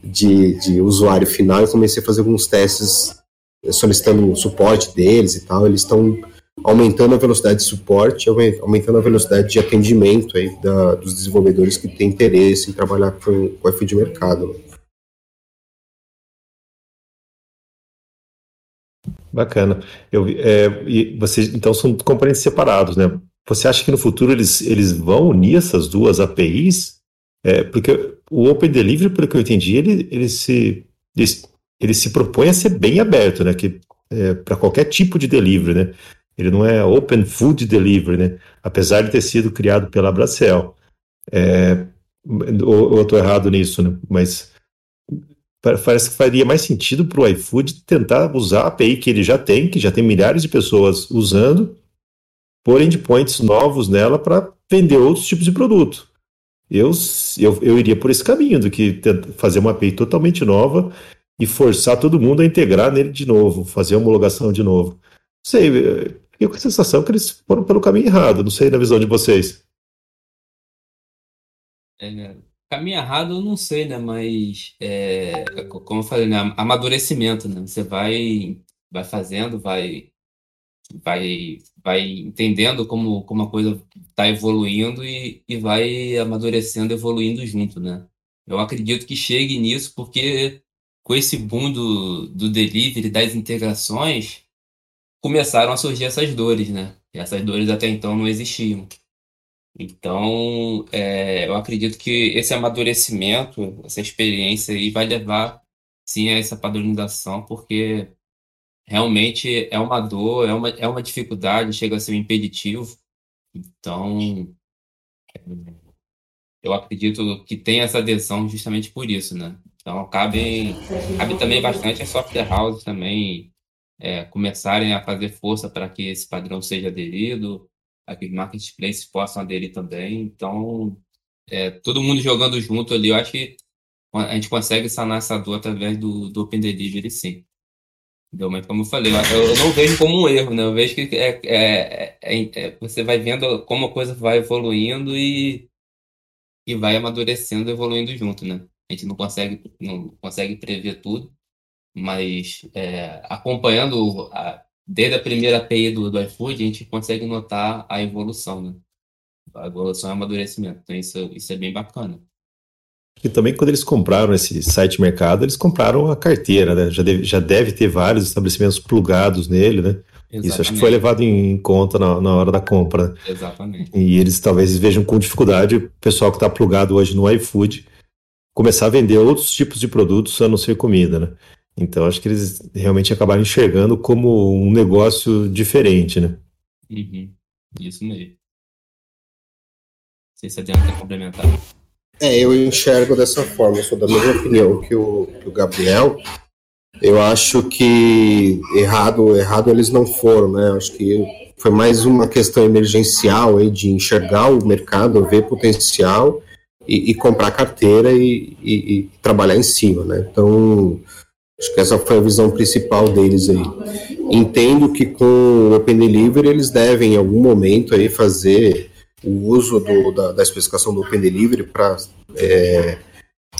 de, de usuário final e comecei a fazer alguns testes solicitando o suporte deles e tal, eles estão aumentando a velocidade de suporte, aumentando a velocidade de atendimento aí da, dos desenvolvedores que têm interesse em trabalhar com, com iFood de mercado. Bacana. Eu, é, e vocês então são componentes separados, né? Você acha que no futuro eles, eles vão unir essas duas APIs? É, porque o Open Delivery, pelo que eu entendi, ele, ele, se, ele, ele se propõe a ser bem aberto, né? É, para qualquer tipo de delivery, né? Ele não é Open Food Delivery, né? Apesar de ter sido criado pela Bracel. É, ou, eu estou errado nisso, né? Mas parece que faria mais sentido para o iFood tentar usar a API que ele já tem, que já tem milhares de pessoas usando, pôr endpoints novos nela para vender outros tipos de produto. Eu, eu, eu iria por esse caminho do que fazer uma API totalmente nova e forçar todo mundo a integrar nele de novo, fazer a homologação de novo. Sei, fiquei com a sensação que eles foram pelo caminho errado, não sei na visão de vocês. É, caminho errado eu não sei, né? Mas, é, como eu falei, né? Amadurecimento, né? Você vai, vai fazendo, vai vai, vai entendendo como, como a coisa está evoluindo e, e vai amadurecendo, evoluindo junto, né? Eu acredito que chegue nisso porque com esse boom do, do delivery, das integrações, começaram a surgir essas dores, né? E essas dores até então não existiam. Então, é, eu acredito que esse amadurecimento, essa experiência aí vai levar, sim, a essa padronização, porque realmente é uma dor, é uma, é uma dificuldade, chega a ser um impeditivo. Então, eu acredito que tem essa adesão justamente por isso, né? Então, cabe, cabe também bastante a software house também é, começarem a fazer força para que esse padrão seja aderido, a que os marketplaces possam aderir também. Então, é, todo mundo jogando junto ali, eu acho que a gente consegue sanar essa dor através do, do Open Delivery, sim. Entendeu? Mas como eu falei, eu não vejo como um erro, né? Eu vejo que é, é, é, é, você vai vendo como a coisa vai evoluindo e, e vai amadurecendo, evoluindo junto, né? A gente não consegue, não consegue prever tudo, mas é, acompanhando a, desde a primeira API do, do iFood, a gente consegue notar a evolução, né? A evolução e amadurecimento. Então isso, isso é bem bacana. E também quando eles compraram esse site mercado, eles compraram a carteira, né? Já deve, já deve ter vários estabelecimentos plugados nele, né? Exatamente. Isso acho que foi levado em conta na, na hora da compra. Né? Exatamente. E eles talvez vejam com dificuldade o pessoal que está plugado hoje no iFood começar a vender outros tipos de produtos a não ser comida, né? Então acho que eles realmente acabaram enxergando como um negócio diferente, né? Uhum. Isso mesmo. Não sei se a Diana quer complementar. É, eu enxergo dessa forma, sou da mesma opinião que o, que o Gabriel. Eu acho que errado, errado eles não foram, né? Acho que foi mais uma questão emergencial aí de enxergar o mercado, ver potencial e, e comprar carteira e, e, e, trabalhar em cima, né? Então, acho que essa foi a visão principal deles aí. Entendo que com o Open Delivery eles devem em algum momento aí fazer o uso do, da, da, especificação do Open Delivery para é,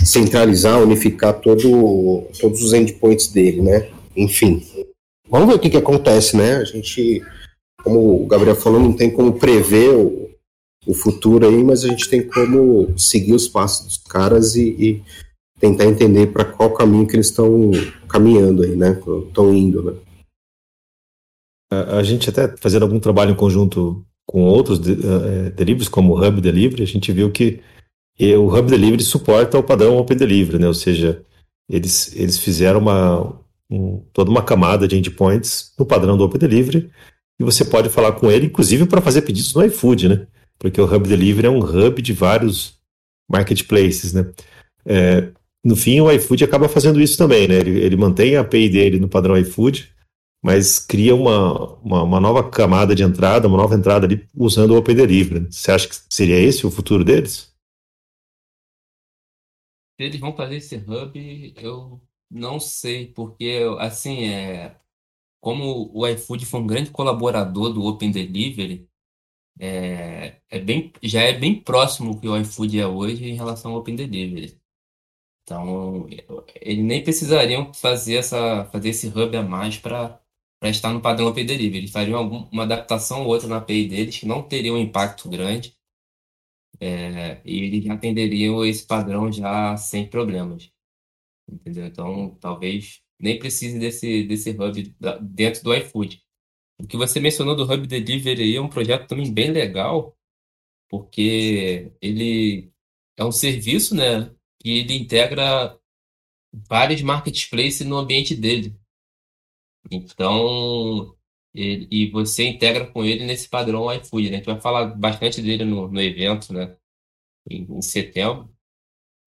centralizar, unificar todo, todos os endpoints dele, né? Enfim, vamos ver o que, que acontece, né? A gente, como o Gabriel falou, não tem como prever o, o futuro aí, mas a gente tem como seguir os passos dos caras e, e tentar entender para qual caminho que eles estão caminhando aí, né? Estão indo, né? A, gente até fazendo algum trabalho em conjunto com outros de, uh, deliveries, como o Hub Delivery, a gente viu que o Hub Delivery suporta o padrão Open Delivery, né? ou seja, eles, eles fizeram uma, um, toda uma camada de endpoints no padrão do Open Delivery e você pode falar com ele, inclusive para fazer pedidos no iFood, né? porque o Hub Delivery é um hub de vários marketplaces. Né? É, no fim, o iFood acaba fazendo isso também, né? ele, ele mantém a API dele no padrão iFood, mas cria uma, uma, uma, nova camada de entrada, uma nova entrada ali usando o Open Delivery. Você acha que seria esse o futuro deles? Se eles vão fazer esse hub, eu não sei, porque assim é como o iFood foi um grande colaborador do Open Delivery, é, é bem, já é bem próximo que o iFood é hoje em relação ao Open Delivery. Então, eles nem precisariam fazer essa fazer esse hub a mais para para estar no padrão API Delivery. Eles fariam alguma adaptação ou outra na API deles que não teria um impacto grande é, e eles atenderiam esse padrão já sem problemas. Entendeu? Então, talvez nem precise desse, desse hub dentro do iFood. O que você mencionou do Hub Delivery é um projeto também bem legal, porque ele é um serviço, né, que ele integra vários marketplaces no ambiente dele. Então, ele, e você integra com ele nesse padrão iFood, né? A gente vai falar bastante dele no, no evento, né? Em, em setembro.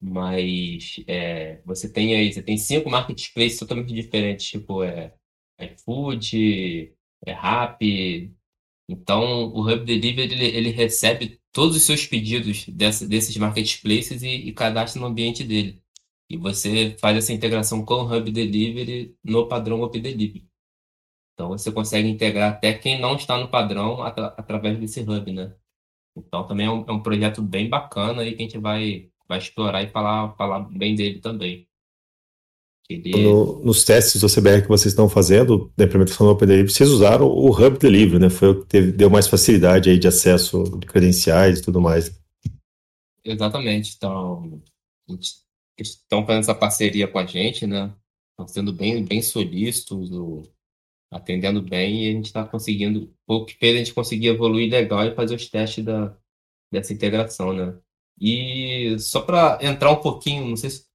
Mas é, você tem aí, você tem cinco marketplaces totalmente diferentes, tipo é, iFood, é Rappi. Então, o Hub Delivery ele, ele recebe todos os seus pedidos dessa, desses marketplaces e, e cadastra no ambiente dele. E você faz essa integração com o Hub Delivery no padrão Up Delivery. Então você consegue integrar até quem não está no padrão atra através desse hub, né? Então também é um, é um, projeto bem bacana e que a gente vai, vai explorar e falar, falar bem dele também. Ele... No, nos testes do CBR que vocês estão fazendo, da implementação do Open Delivery, vocês usaram o Hub Delivery, né? Foi o que teve, deu mais facilidade aí de acesso de credenciais e tudo mais. Exatamente. Então, estão fazendo essa parceria com a gente, né? Estão sendo bem, bem solícitos, atendendo bem e a gente está conseguindo, o que fez a gente conseguir evoluir legal e fazer os testes da, dessa integração, né? E só para entrar um pouquinho, não sei se,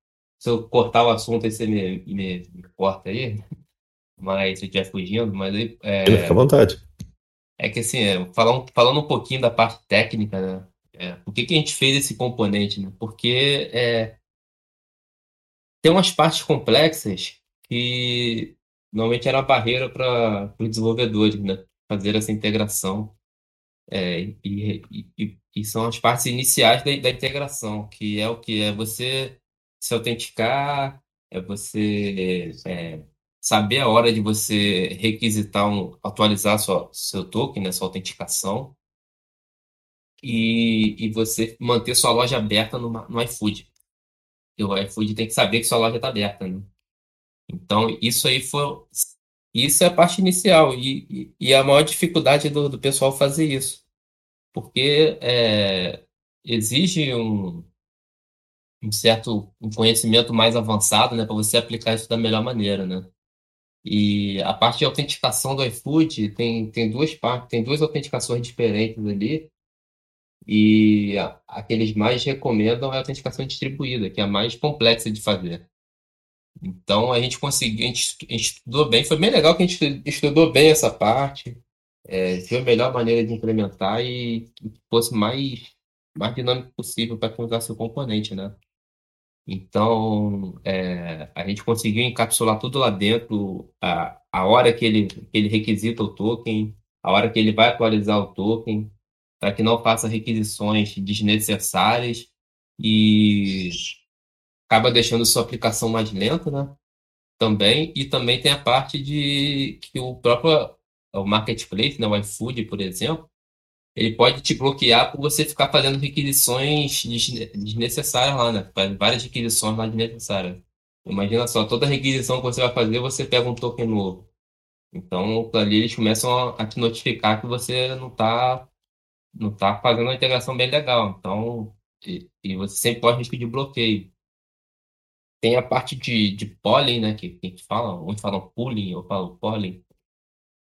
se, eu cortar o assunto aí você me, me, me corta aí, mas se eu estiver fugindo, mas aí. É, Fica à vontade. É que assim, é, falando, falando um pouquinho da parte técnica, né? É, por que, que a gente fez esse componente, né? Porque é, tem umas partes complexas que normalmente era a barreira para os desenvolvedores, né? Fazer essa integração. É, e, e, e, são as partes iniciais da, da, integração, que é o que é você se autenticar, é você é, saber a hora de você requisitar, um, atualizar sua, seu token, né, sua autenticação, e, e você manter sua loja aberta no, no iFood. E o iFood tem que saber que sua loja está aberta, né? Então, isso aí foi. Isso é a parte inicial. E, e, e a maior dificuldade do, do pessoal fazer isso. Porque é, exige um, um certo um conhecimento mais avançado, né, para você aplicar isso da melhor maneira, né? E a parte de autenticação do iFood tem, tem duas partes, tem duas autenticações diferentes ali. E a, a que eles mais recomendam é a autenticação distribuída, que é a mais complexa de fazer. Então a gente conseguiu, a gente, a gente estudou bem, foi bem legal que a gente estudou bem essa parte, é, viu a melhor maneira de implementar e que fosse mais, mais dinâmico possível para usar seu componente, né? Então é, a gente conseguiu encapsular tudo lá dentro, a, a hora que ele, que ele requisita o token, a hora que ele vai atualizar o token, para que não faça requisições desnecessárias e acaba deixando sua aplicação mais lenta, né? Também, e também tem a parte de que o próprio o marketplace, né, o iFood, por exemplo, ele pode te bloquear por você ficar fazendo requisições desnecessárias lá, né? Faz várias requisições lá desnecessárias. Imagina só, toda requisição que você vai fazer, você pega um token novo. Então, ali eles começam a te notificar que você não está não tá fazendo uma integração bem legal. Então, e, e você sempre pode risco de bloqueio. Tem a parte de, de né? Que, a gente fala, uns falam pooling, eu falo pólen.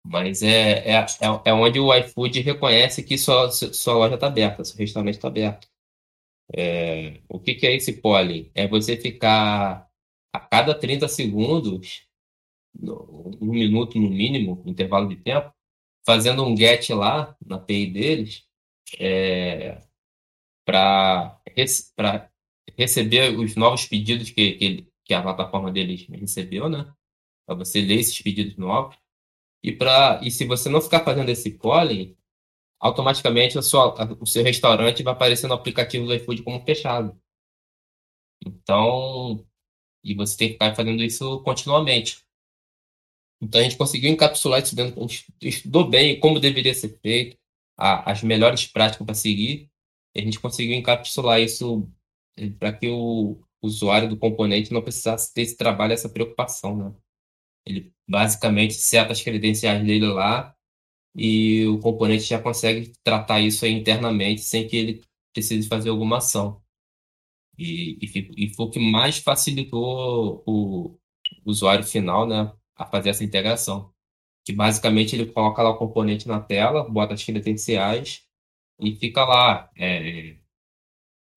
Mas é, é, é, é onde o iFood reconhece que sua, sua loja está aberta, seu restaurante está aberto. É, o que, que é esse pólen? É você ficar a cada 30 segundos, um minuto no mínimo, intervalo de tempo, fazendo um get lá na API deles é, para receber os novos pedidos que, que, que a plataforma deles recebeu, né? Para você ler esses pedidos novos. E, pra, e se você não ficar fazendo esse polling, automaticamente a sua, o seu restaurante vai aparecer no aplicativo do iFood como fechado. Então, e você tem que ficar fazendo isso continuamente. Então a gente conseguiu encapsular isso dentro, a gente estudou bem como deveria ser feito, a, as melhores práticas para seguir, e a gente conseguiu encapsular isso para que o usuário do componente não precisasse ter esse trabalho, essa preocupação, né? Ele basicamente seta as credenciais dele lá e o componente já consegue tratar isso internamente sem que ele precise fazer alguma ação. E, e, e foi o que mais facilitou o, usuário final, né, a fazer essa integração. Que basicamente ele coloca lá o componente na tela, bota as credenciais e fica lá, é,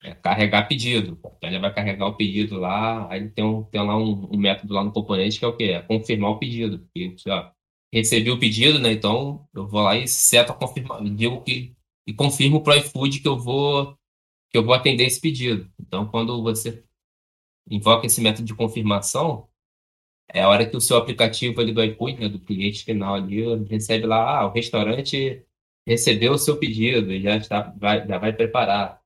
é, carregar pedido. Então ele vai carregar o pedido lá, aí tem, um, tem lá um, um método lá no componente que é o quê? É confirmar o pedido. E, ó, recebi o pedido, né? Então eu vou lá e seto a confirmar, digo que e confirmo para o iFood que eu vou que eu vou atender esse pedido. Então quando você invoca esse método de confirmação, é a hora que o seu aplicativo ali do iFood, né, do cliente final ali, recebe lá, ah, o restaurante recebeu o seu pedido e já está vai, já vai preparar.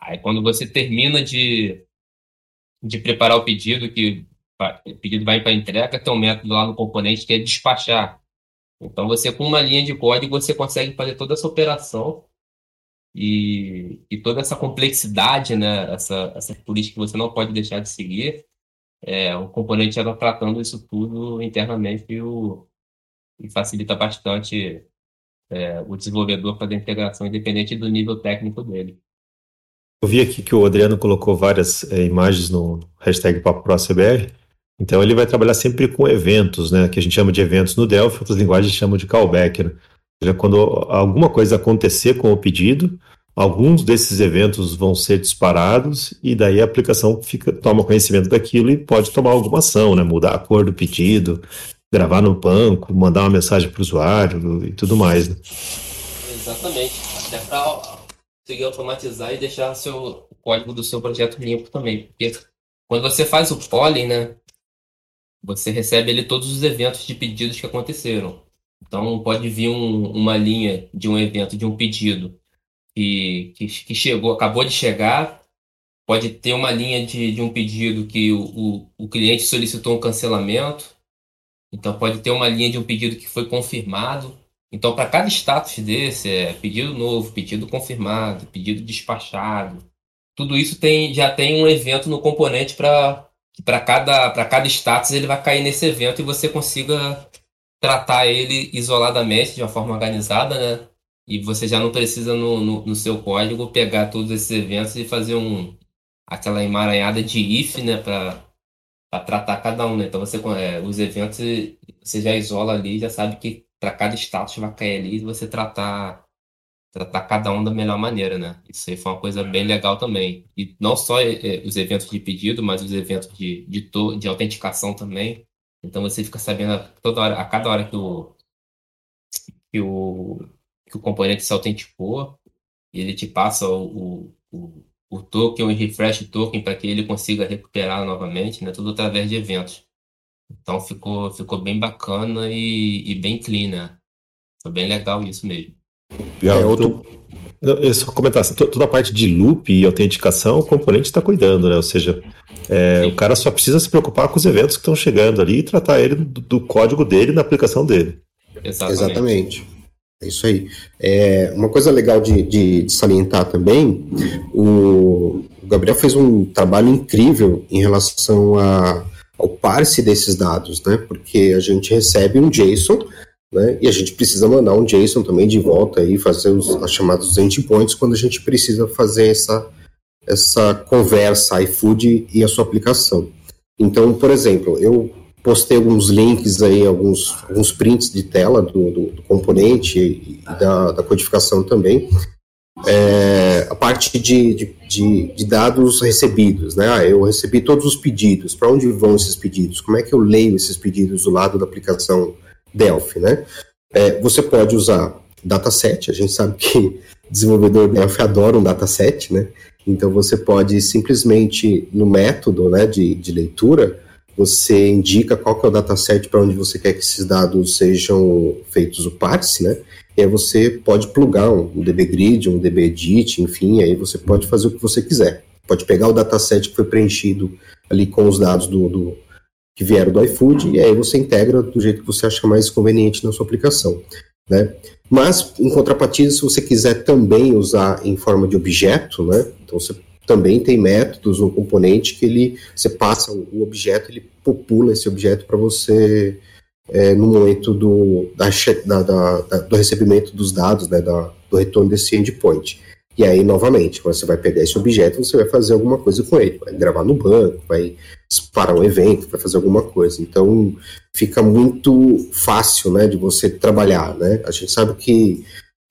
Aí quando você termina de de preparar o pedido que o pedido vai para entrega, tem um método lá no componente que é despachar. Então, você com uma linha de código, você consegue fazer toda essa operação e, e toda essa complexidade, né? essa, essa política que você não pode deixar de seguir. É, o componente está tratando isso tudo internamente e, o, e facilita bastante é, o desenvolvedor fazer a integração independente do nível técnico dele. Eu vi aqui que o Adriano colocou várias é, imagens no hashtag PapoProCBR então ele vai trabalhar sempre com eventos, né? Que a gente chama de eventos no Delphi, outras linguagens chamam de callback. Né? Ou seja, quando alguma coisa acontecer com o pedido, alguns desses eventos vão ser disparados e daí a aplicação fica, toma conhecimento daquilo e pode tomar alguma ação, né? Mudar a cor do pedido, gravar no banco, mandar uma mensagem para o usuário e tudo mais. Né? Exatamente. Até para conseguir automatizar e deixar seu, o código do seu projeto limpo também. Porque quando você faz o polling, né? você recebe ali todos os eventos de pedidos que aconteceram. Então, pode vir um, uma linha de um evento, de um pedido que, que, que, chegou, acabou de chegar, pode ter uma linha de, de um pedido que o, o, o cliente solicitou um cancelamento, então pode ter uma linha de um pedido que foi confirmado. Então, para cada status desse, é pedido novo, pedido confirmado, pedido despachado, tudo isso tem, já tem um evento no componente para para cada, cada status ele vai cair nesse evento e você consiga tratar ele isoladamente, de uma forma organizada, né? E você já não precisa no, no, no seu código pegar todos esses eventos e fazer um aquela emaranhada de if, né, para tratar cada um, né? Então você é, os eventos você já isola ali, já sabe que para cada status vai cair ali e você tratar tratar cada um da melhor maneira, né? Isso aí foi uma coisa bem legal também. E não só é, os eventos de pedido, mas os eventos de, de, to, de autenticação também. Então você fica sabendo a, toda hora, a cada hora que o, que o, que o componente se autenticou, ele te passa o, o, o token, o refresh token, para que ele consiga recuperar novamente, né? Tudo através de eventos. Então ficou, ficou bem bacana e, e bem clean, né? Foi bem legal isso mesmo. É, outro... Eu só comentar, assim, toda a parte de loop e autenticação, o componente está cuidando, né? Ou seja, é, o cara só precisa se preocupar com os eventos que estão chegando ali e tratar ele do, do, código dele na aplicação dele. Exatamente. Exatamente. É isso aí. É, uma coisa legal de, de, de salientar também, o, o, Gabriel fez um trabalho incrível em relação a, ao parse desses dados, né? Porque a gente recebe um JSON né? E a gente precisa mandar um JSON também de volta e fazer os, as chamadas endpoints quando a gente precisa fazer essa, essa conversa iFood e a sua aplicação. Então, por exemplo, eu postei alguns links aí, alguns, alguns prints de tela do, do, do componente e da, da codificação também. É, a parte de, de, de, de, dados recebidos, né? Ah, eu recebi todos os pedidos, para onde vão esses pedidos? Como é que eu leio esses pedidos do lado da aplicação Delphi, né? É, você pode usar dataset, a gente sabe que desenvolvedor Delphi adora um dataset, né? Então você pode simplesmente no método né, de, de leitura, você indica qual que é o dataset para onde você quer que esses dados sejam feitos o parse, né? E aí você pode plugar um dbgrid, um dbedit, enfim, aí você pode fazer o que você quiser. Pode pegar o dataset que foi preenchido ali com os dados do, do que vieram do iFood, e aí você integra do jeito que você acha mais conveniente na sua aplicação. Né? Mas, em contrapartida, se você quiser também usar em forma de objeto, né? então você também tem métodos, um componente que ele, você passa o objeto, ele popula esse objeto para você é, no momento do, da, da, da, do recebimento dos dados, né, da, do retorno desse endpoint. E aí, novamente, você vai pegar esse objeto, você vai fazer alguma coisa com ele, vai gravar no banco, vai parar um evento, vai fazer alguma coisa. Então, fica muito fácil, né, de você trabalhar, né? A gente sabe que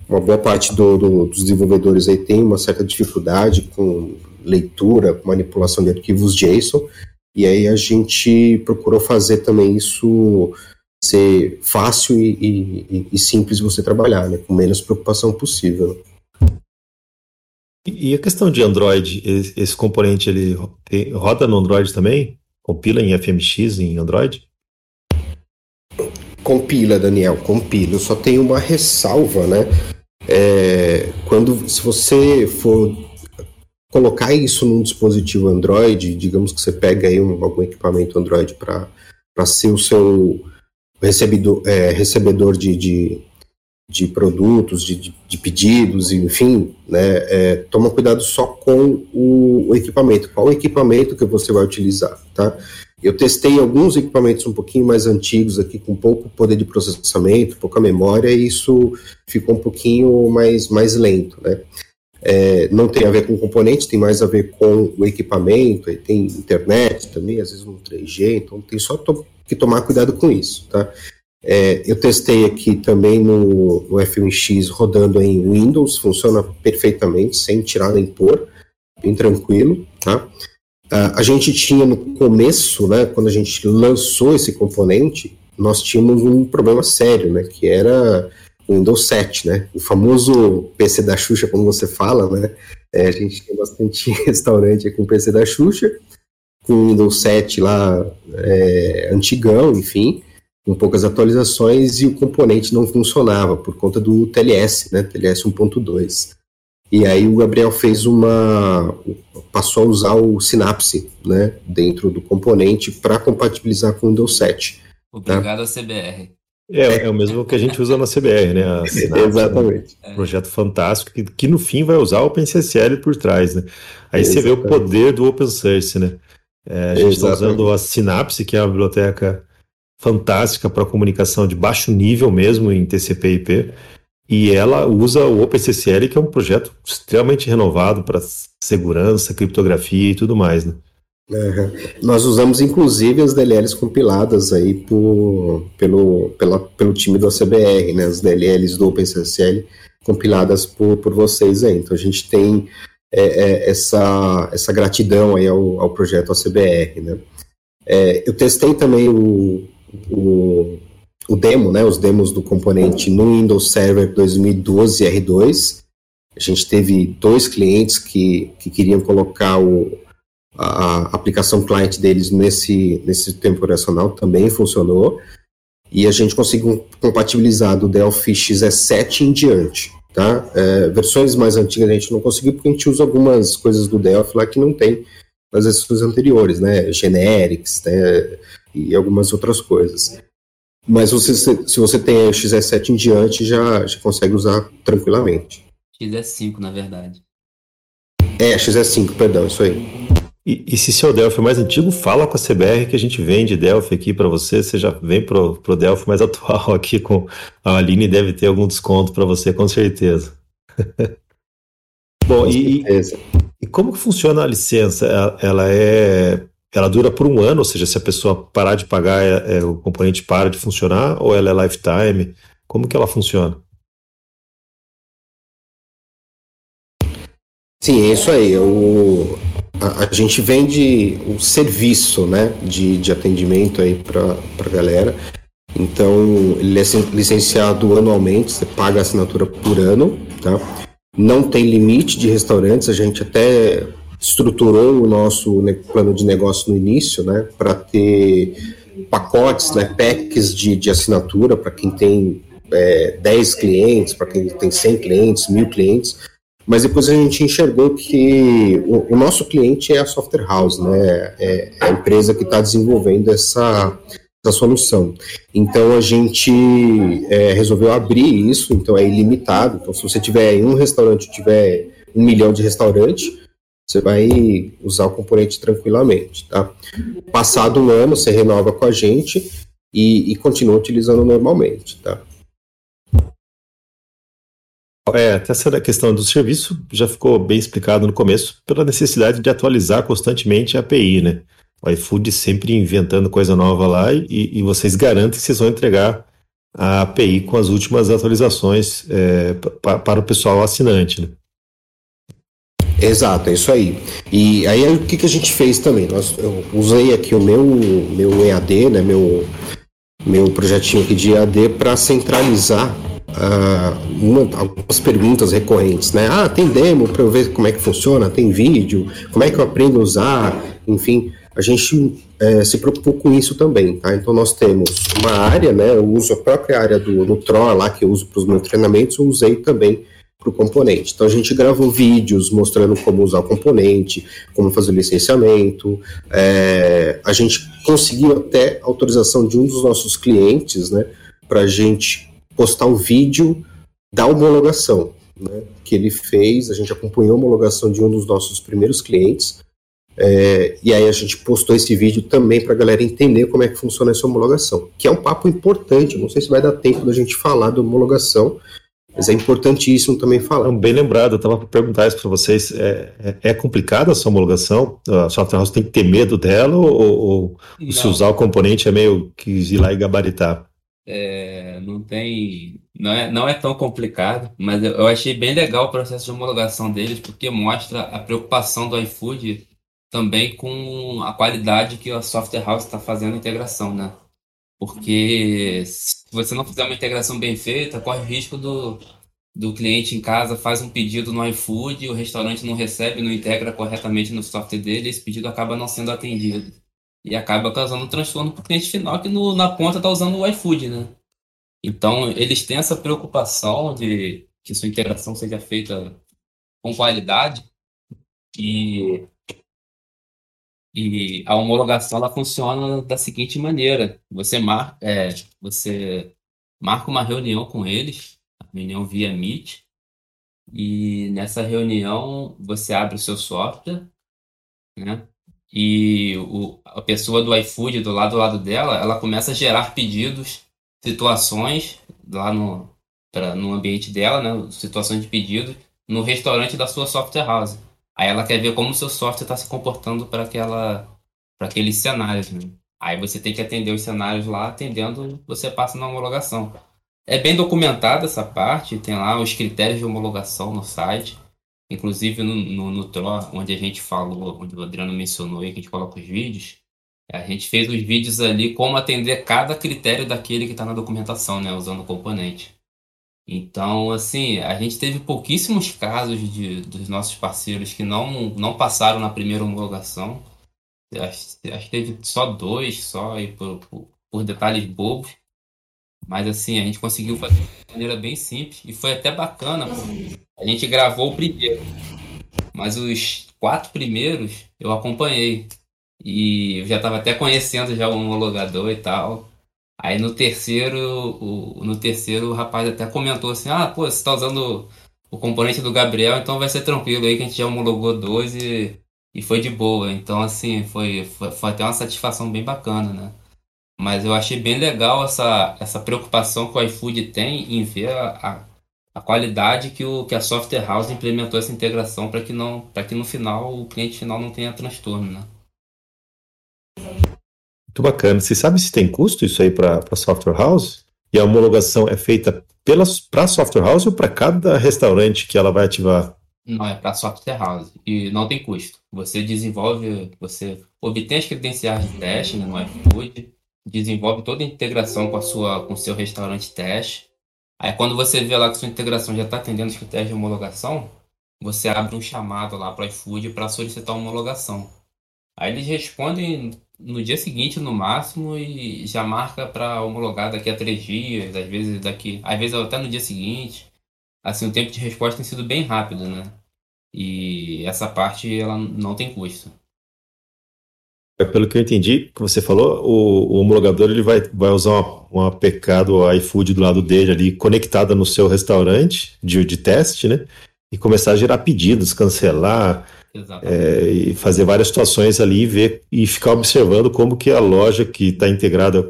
uma boa parte do, do, dos desenvolvedores aí tem uma certa dificuldade com leitura, manipulação de arquivos JSON, e aí a gente procurou fazer também isso ser fácil e, e, e simples você trabalhar, né, com menos preocupação possível. E a questão de Android, esse componente ele roda no Android também? Compila em FMX em Android? Compila, Daniel, compila. Eu só tenho uma ressalva, né? É, quando, se você for colocar isso num dispositivo Android, digamos que você pega aí um, algum equipamento Android para ser o seu recebedor, é, recebedor de, de, de produtos, de, de, pedidos, enfim, né, é, toma cuidado só com o, o, equipamento. Qual equipamento que você vai utilizar, tá? Eu testei alguns equipamentos um pouquinho mais antigos aqui, com pouco poder de processamento, pouca memória, e isso ficou um pouquinho mais, mais lento, né? É, não tem a ver com componente, tem mais a ver com o equipamento, tem internet também, às vezes no 3G, então tem só to que tomar cuidado com isso, tá? É, eu testei aqui também no, no F1X rodando em Windows, funciona perfeitamente, sem tirar nem pôr, bem tranquilo, tá? Uh, a gente tinha no começo, né, quando a gente lançou esse componente, nós tínhamos um problema sério, né, que era Windows 7, né, o famoso PC da Xuxa, como você fala, né, é, a gente tem bastante restaurante com PC da Xuxa, com Windows 7 lá é, antigão, enfim, com poucas atualizações e o componente não funcionava por conta do TLS, né, TLS 1.2. E aí o Gabriel fez uma passou a usar o Synapse, né, dentro do componente para compatibilizar com o Windows 7. Obrigado tá? CBR. É, é o mesmo que a gente usa na CBR, né? A Synapse, Exatamente. Um projeto fantástico que, que no fim vai usar o OpenCSL por trás, né? Aí Exatamente. você vê o poder do open source, né? É, a gente está usando a Synapse, que é uma biblioteca fantástica para comunicação de baixo nível mesmo em TCP/IP e ela usa o OpenCCL, que é um projeto extremamente renovado para segurança, criptografia e tudo mais, né? Uhum. Nós usamos inclusive as DLLs compiladas aí por, pelo, pela, pelo time do ACBR, né? As DLLs do OpenCCL compiladas por, por vocês aí. Então a gente tem é, é, essa, essa gratidão aí ao, ao projeto ACBR, né? É, eu testei também o, o o demo, né, os demos do componente no Windows Server 2012 R2. A gente teve dois clientes que, que queriam colocar o, a, aplicação client deles nesse, nesse tempo operacional, também funcionou. E a gente conseguiu compatibilizar do Delphi XE7 em diante. Tá? É, versões mais antigas a gente não conseguiu porque a gente usa algumas coisas do Delphi lá que não tem nas versões anteriores, né? Generics né? e algumas outras coisas. Mas você, se você tem o XE7 em diante, já, já consegue usar tranquilamente. XE5, na verdade. É, XE5, perdão, isso aí. E, e se seu Delphi é mais antigo, fala com a CBR que a gente vende Delphi aqui para você. Você já vem pro, pro Delphi mais atual aqui com a Aline deve ter algum desconto para você, com certeza. Bom, com e, certeza. e como que funciona a licença? Ela, ela é ela dura por um ano, ou seja, se a pessoa parar de pagar, é, é, o componente para de funcionar, ou ela é lifetime? Como que ela funciona? Sim, é isso aí. O, a, a gente vende o serviço né, de, de atendimento aí para a galera. Então, ele é licenciado anualmente, você paga a assinatura por ano, tá? Não tem limite de restaurantes, a gente até estruturou o nosso plano de negócio no início, né, para ter pacotes, né, packs de, de assinatura para quem tem é, 10 clientes, para quem tem 100 clientes, mil clientes, mas depois a gente enxergou que o, o nosso cliente é a software house, né, é, é a empresa que está desenvolvendo essa, essa solução. Então a gente é, resolveu abrir isso, então é ilimitado. Então se você tiver um restaurante, tiver um milhão de restaurantes, você vai usar o componente tranquilamente, tá? Passado um ano, você renova com a gente e, e continua utilizando normalmente, tá? É, essa questão do serviço já ficou bem explicado no começo, pela necessidade de atualizar constantemente a API, né? O iFood sempre inventando coisa nova lá e, e vocês garantem que vocês vão entregar a API com as últimas atualizações é, para o pessoal assinante, né? Exato, é isso aí. E aí o que, que a gente fez também? Nós, eu usei aqui o meu, meu EAD, né, meu, meu projetinho aqui de EAD para centralizar uh, uma, algumas perguntas recorrentes, né? Ah, tem demo para eu ver como é que funciona, tem vídeo, como é que eu aprendo a usar, enfim, a gente é, se preocupou com isso também, tá? Então nós temos uma área, né? Eu uso a própria área do no Tron lá que eu uso para os meus treinamentos, eu usei também para o componente. Então a gente gravou vídeos mostrando como usar o componente, como fazer o licenciamento. É, a gente conseguiu até autorização de um dos nossos clientes, né, para a gente postar o vídeo da homologação, né, que ele fez. A gente acompanhou a homologação de um dos nossos primeiros clientes. É, e aí a gente postou esse vídeo também para a galera entender como é que funciona essa homologação, que é um papo importante. Não sei se vai dar tempo da gente falar da homologação, mas é importantíssimo também falar. Bem lembrado, eu estava para perguntar isso para vocês. É, é, é complicada essa homologação? A software house tem que ter medo dela ou, ou se usar o componente é meio que ir lá e gabaritar? É, não tem. Não é, não é tão complicado, mas eu, eu achei bem legal o processo de homologação deles, porque mostra a preocupação do iFood também com a qualidade que a software house está fazendo a integração, né? Porque se você não fizer uma integração bem feita, corre o risco do, do cliente em casa faz um pedido no iFood, o restaurante não recebe, não integra corretamente no software dele, esse pedido acaba não sendo atendido. E acaba causando um transtorno para o cliente final que no, na ponta está usando o iFood, né? Então, eles têm essa preocupação de que sua integração seja feita com qualidade e e a homologação ela funciona da seguinte maneira: você marca, é, você marca uma reunião com eles, reunião via Meet, e nessa reunião você abre o seu software, né? E o, a pessoa do iFood do lado do lado dela, ela começa a gerar pedidos, situações lá no, pra, no ambiente dela, né? Situações de pedidos no restaurante da sua software house. Aí ela quer ver como o seu software está se comportando para aquela para aqueles cenários, né? Aí você tem que atender os cenários lá, atendendo, você passa na homologação. É bem documentada essa parte, tem lá os critérios de homologação no site. Inclusive no, no, no TRO, onde a gente falou, onde o Adriano mencionou aí que a gente coloca os vídeos, a gente fez os vídeos ali como atender cada critério daquele que está na documentação, né? Usando o componente. Então, assim, a gente teve pouquíssimos casos de, dos nossos parceiros que não, não passaram na primeira homologação. Acho, acho que teve só dois, só aí por, por, por, detalhes bobos. Mas, assim, a gente conseguiu fazer de maneira bem simples e foi até bacana. A gente gravou o primeiro, mas os quatro primeiros eu acompanhei. E eu já estava até conhecendo já o homologador e tal. Aí no terceiro, o, no terceiro o rapaz até comentou assim, ah, pô, você tá usando o componente do Gabriel, então vai ser tranquilo aí que a gente já homologou dois e, e foi de boa. Então, assim, foi, foi, foi até uma satisfação bem bacana, né? Mas eu achei bem legal essa, essa preocupação que o iFood tem em ver a, a qualidade que, o, que a software house implementou essa integração para que não que no final o cliente final não tenha transtorno, né? Muito bacana. Você sabe se tem custo isso aí para a software house? E a homologação é feita para a software house ou para cada restaurante que ela vai ativar? Não, é para a software house. E não tem custo. Você desenvolve, você obtém as credenciais de teste né, no iFood, desenvolve toda a integração com a sua com seu restaurante teste. Aí quando você vê lá que sua integração já está atendendo os critérios de homologação, você abre um chamado lá para o iFood para solicitar homologação. Aí eles respondem no dia seguinte, no máximo, e já marca para homologar daqui a três dias, às vezes daqui, às vezes até no dia seguinte. Assim, o tempo de resposta tem sido bem rápido, né? E essa parte ela não tem custo. É, pelo que eu entendi, que você falou, o, o homologador ele vai, vai usar uma, uma APK do iFood do lado dele ali, conectada no seu restaurante de, de teste, né? E começar a gerar pedidos, cancelar, é, e fazer várias situações ali e ver e ficar observando como que a loja que está integrada,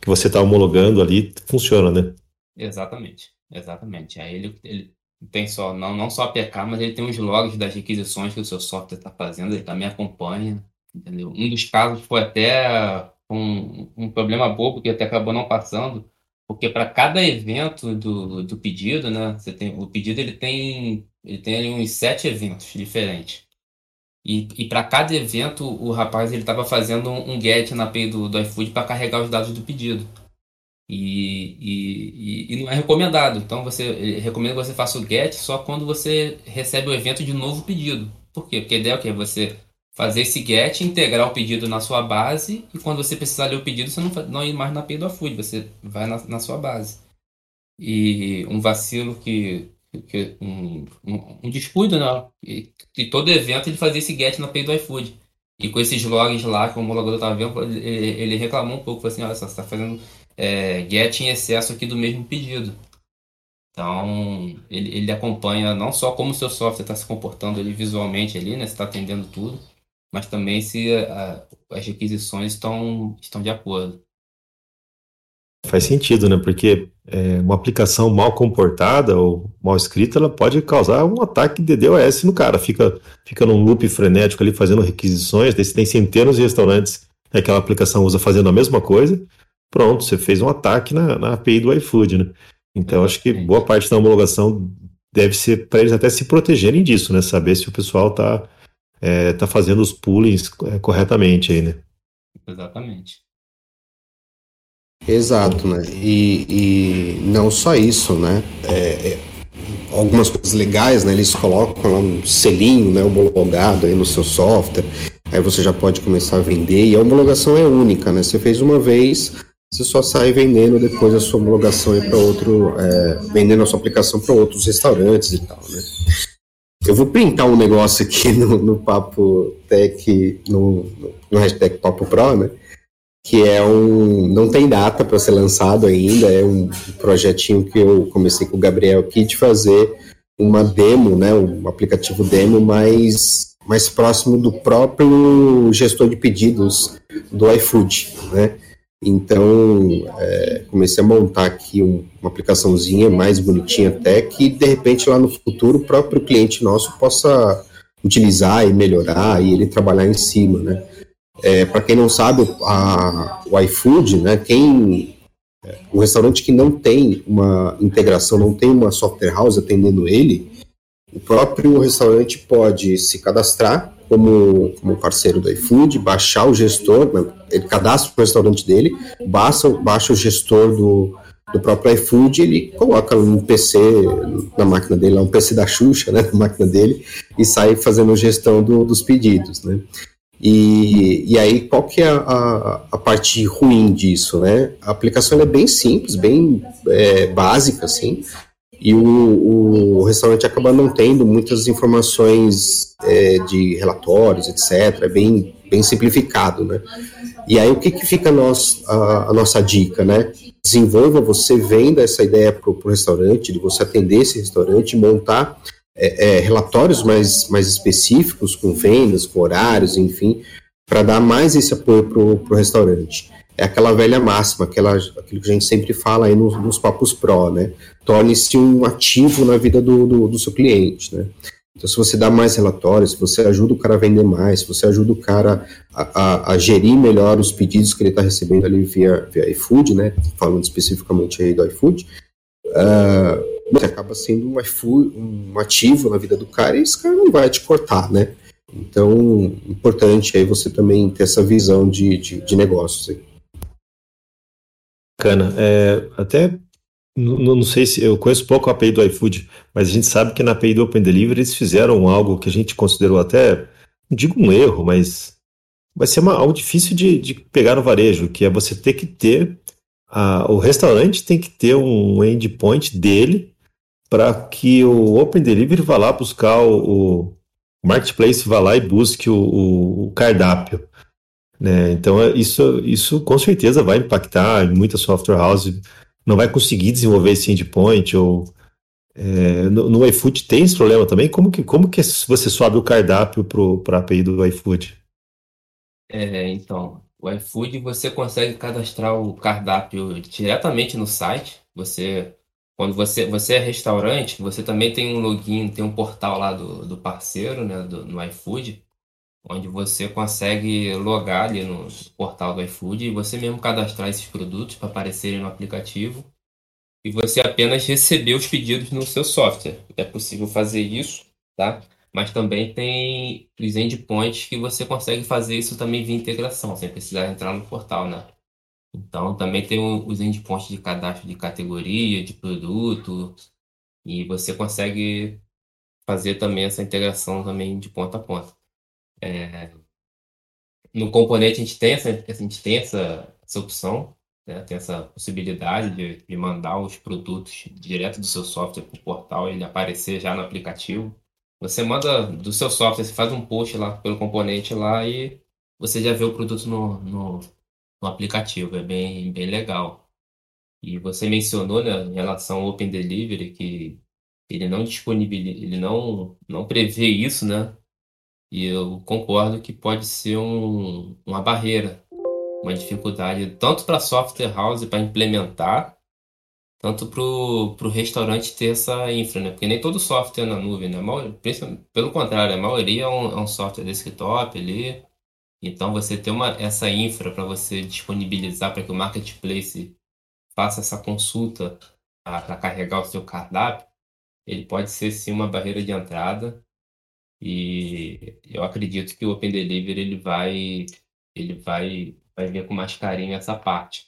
que você está homologando ali, funciona, né? Exatamente, exatamente. Aí ele, ele tem só, não, não só APK, mas ele tem os logs das requisições que o seu software está fazendo, ele também acompanha, entendeu? Um dos casos foi até um, um problema bobo que até acabou não passando, porque para cada evento do, do pedido, né, você tem, o pedido ele tem, ele tem uns sete eventos diferentes. E, e para cada evento, o rapaz ele estava fazendo um, get na API do, do iFood para carregar os dados do pedido. E, e, e, não é recomendado. Então você recomenda que você faça o get só quando você recebe o evento de novo pedido. Por quê? Porque a ideia é o quê? Você fazer esse get, integrar o pedido na sua base e quando você precisar ler o pedido, você não, não ir mais na API do iFood, você vai na, na sua base. E um vacilo que, que um, um, um descuido, né? E, que todo evento ele fazia esse get na API do iFood. E com esses logs lá que o homologador estava vendo, ele, ele reclamou um pouco, falou assim, olha só, você está fazendo é, get em excesso aqui do mesmo pedido. Então, ele, ele acompanha não só como o seu software está se comportando ali visualmente ali, né, se está atendendo tudo, mas também se a, as requisições estão, estão de acordo. Faz sentido, né? Porque é, uma aplicação mal comportada ou mal escrita, ela pode causar um ataque de DDoS no cara. Fica, fica num loop frenético ali fazendo requisições, daí você tem centenas de restaurantes que aquela aplicação usa fazendo a mesma coisa, pronto, você fez um ataque na, na API do iFood, né? Então, acho que boa parte da homologação deve ser para eles até se protegerem disso, né? Saber se o pessoal está é, tá fazendo os poolings é, corretamente aí, né? Exatamente. Exato, né? E, e não só isso, né? É, é, algumas coisas legais, né? Eles colocam lá um selinho, né? Homologado aí no seu software. Aí você já pode começar a vender. E a homologação é única, né? Você fez uma vez, você só sai vendendo depois a sua homologação para outro, é, vendendo a sua aplicação para outros restaurantes e tal, né? Eu vou printar um negócio aqui no, no Papo Tech, no, no hashtag Papo Pro, né? Que é um. Não tem data para ser lançado ainda, é um projetinho que eu comecei com o Gabriel aqui de fazer uma demo, né? Um aplicativo demo mais, mais próximo do próprio gestor de pedidos do iFood, né? Então, é, comecei a montar aqui um, uma aplicaçãozinha mais bonitinha até, que de repente lá no futuro o próprio cliente nosso possa utilizar e melhorar e ele trabalhar em cima, né? É, Para quem não sabe, a, o iFood, né? Quem é, o restaurante que não tem uma integração, não tem uma software house atendendo ele, o próprio restaurante pode se cadastrar como, como parceiro do iFood, baixar o gestor, né, ele cadastra o restaurante dele, baixa, baixa o gestor do, do próprio iFood, ele coloca um PC na máquina dele, um PC da Xuxa, né, na máquina dele, e sai fazendo gestão do, dos pedidos, né. E, e aí, qual que é a, a, a parte ruim disso, né? A aplicação é bem simples, bem é, básica, assim, e o, o restaurante acaba não tendo muitas informações é, de relatórios, etc. É bem, bem simplificado, né? E aí o que, que fica a, nós, a, a nossa dica, né? Desenvolva, você venda essa ideia para o restaurante, de você atender esse restaurante, montar é, é, relatórios mais, mais específicos, com vendas, com horários, enfim, para dar mais esse apoio para o restaurante é aquela velha máxima, aquela, aquilo que a gente sempre fala aí nos, nos papos pró, né? Torne-se um ativo na vida do, do, do, seu cliente, né? Então, se você dá mais relatórios, se você ajuda o cara a vender mais, se você ajuda o cara a, a, a gerir melhor os pedidos que ele está recebendo ali via, via iFood, né? Falando especificamente aí do iFood, uh, você acaba sendo um, iFood, um ativo na vida do cara e esse cara não vai te cortar, né? Então, importante aí você também ter essa visão de, de, de negócios aí. Bacana. É, até não, não, sei se eu conheço pouco a API do iFood, mas a gente sabe que na API do Open Delivery eles fizeram algo que a gente considerou até, não digo um erro, mas vai ser uma, algo difícil de, de, pegar no varejo, que é você ter que ter a, o restaurante tem que ter um endpoint dele para que o Open Delivery vá lá buscar o, o Marketplace vá lá e busque o, o, o cardápio. Né? Então, é, isso, isso com certeza vai impactar muita software house, não vai conseguir desenvolver esse endpoint, ou é, no, no, iFood tem esse problema também? Como que, como que você sobe o cardápio para a API do iFood? É, então, o iFood você consegue cadastrar o cardápio diretamente no site, você quando você, você é restaurante, você também tem um login, tem um portal lá do, do parceiro, né, do, no iFood, onde você consegue logar ali no portal do iFood e você mesmo cadastrar esses produtos para aparecerem no aplicativo e você apenas receber os pedidos no seu software. É possível fazer isso, tá? Mas também tem os endpoints que você consegue fazer isso também via integração, sem precisar entrar no portal, né? Então, também tem os endpoints de cadastro de categoria, de produto, e você consegue fazer também essa integração também de ponta a ponta. É, no componente a gente tem essa, a gente tem essa, essa opção, né? tem essa possibilidade de, de mandar os produtos direto do seu software para o portal, ele aparecer já no aplicativo. Você manda do seu software, você faz um post lá pelo componente lá e você já vê o produto no, no no aplicativo, é bem, bem legal. E você mencionou, né, em relação ao Open Delivery, que ele não disponibiliza, ele não, não prevê isso, né? E eu concordo que pode ser um, uma barreira, uma dificuldade, tanto para a software house para implementar, tanto para o restaurante ter essa infra, né? Porque nem todo software é na nuvem, né? Pelo contrário, a maioria é um, é um software desktop ali, então, você ter uma, essa infra para você disponibilizar para que o marketplace faça essa consulta para carregar o seu cardápio, ele pode ser sim uma barreira de entrada. E eu acredito que o Open Delivery ele vai, ele vai, vai ver com mais carinho essa parte.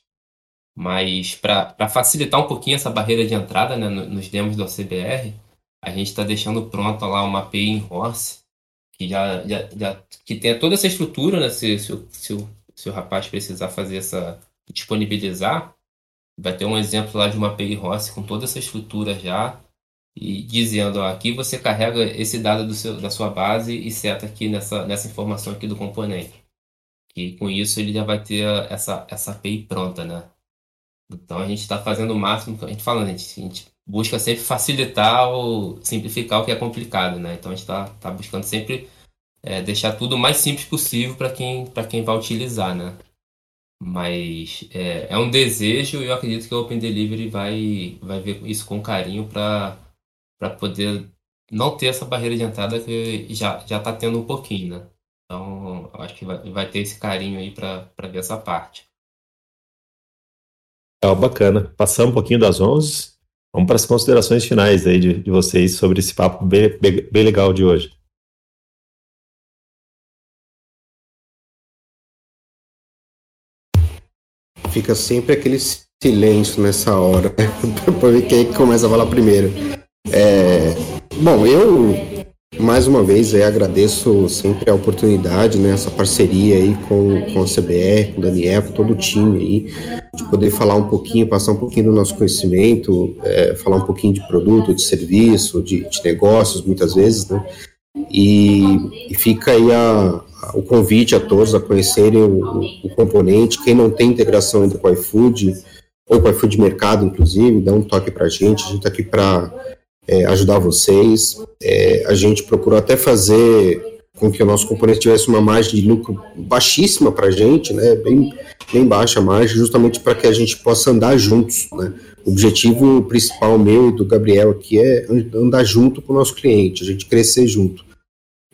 Mas para facilitar um pouquinho essa barreira de entrada né, nos demos do CBR, a gente está deixando pronta lá uma API em Horse que já, já, já que tenha toda essa estrutura, né? Se, se, se, o, se o rapaz precisar fazer essa disponibilizar, vai ter um exemplo lá de uma API Rossi com toda essa estrutura já e dizendo, ó, aqui você carrega esse dado do seu, da sua base e seta aqui nessa, nessa informação aqui do componente. E com isso ele já vai ter essa, essa API pronta, né? Então a gente está fazendo o máximo, a gente falando, a gente, a gente busca sempre facilitar ou simplificar o que é complicado, né? Então a gente está tá buscando sempre é, deixar tudo o mais simples possível para quem, quem vai utilizar, né? Mas é, é, um desejo e eu acredito que o Open Delivery vai, vai ver isso com carinho para poder não ter essa barreira de entrada que já está tendo um pouquinho, né? Então, acho que vai, vai ter esse carinho aí para ver essa parte. É bacana. Passamos um pouquinho das 11. Vamos para as considerações finais aí de, de vocês sobre esse papo bem, bem, bem legal de hoje. Fica sempre aquele silêncio nessa hora, para ver quem começa a falar primeiro. É, bom, eu mais uma vez agradeço sempre a oportunidade, né, essa parceria aí com, com a CBR, com o Daniel, com todo o time aí, de poder falar um pouquinho, passar um pouquinho do nosso conhecimento, é, falar um pouquinho de produto, de serviço, de, de negócios, muitas vezes, né? E, e fica aí a, a, o convite a todos a conhecerem o, o, componente. Quem não tem integração ainda com o iFood, ou com o iFood Mercado, inclusive, dá um toque para a gente. A gente está aqui para é, ajudar vocês. É, a gente procurou até fazer com que o nosso componente tivesse uma margem de lucro baixíssima para a gente, né, bem, bem baixa a margem, justamente para que a gente possa andar juntos. Né. O objetivo principal meu e do Gabriel aqui é andar junto com o nosso cliente, a gente crescer junto.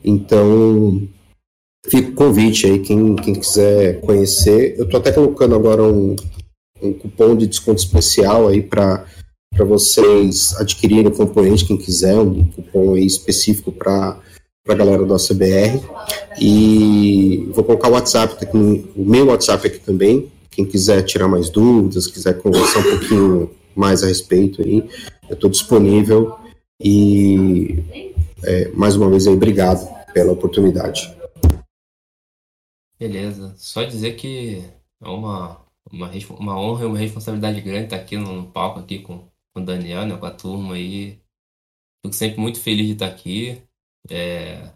Então, fica o convite aí, quem, quem quiser conhecer. Eu estou até colocando agora um, um cupom de desconto especial aí para para vocês adquirirem o componente, quem quiser, um cupom específico para a galera do ACBR. E vou colocar o WhatsApp, aqui, o meu WhatsApp aqui também. Quem quiser tirar mais dúvidas, quiser conversar um pouquinho mais a respeito aí, eu estou disponível. E é, mais uma vez aí, obrigado pela oportunidade. Beleza. Só dizer que é uma, uma, uma honra e uma responsabilidade grande estar aqui no palco aqui com, com o Daniel, né, com a turma aí. Fico sempre muito feliz de estar aqui. É,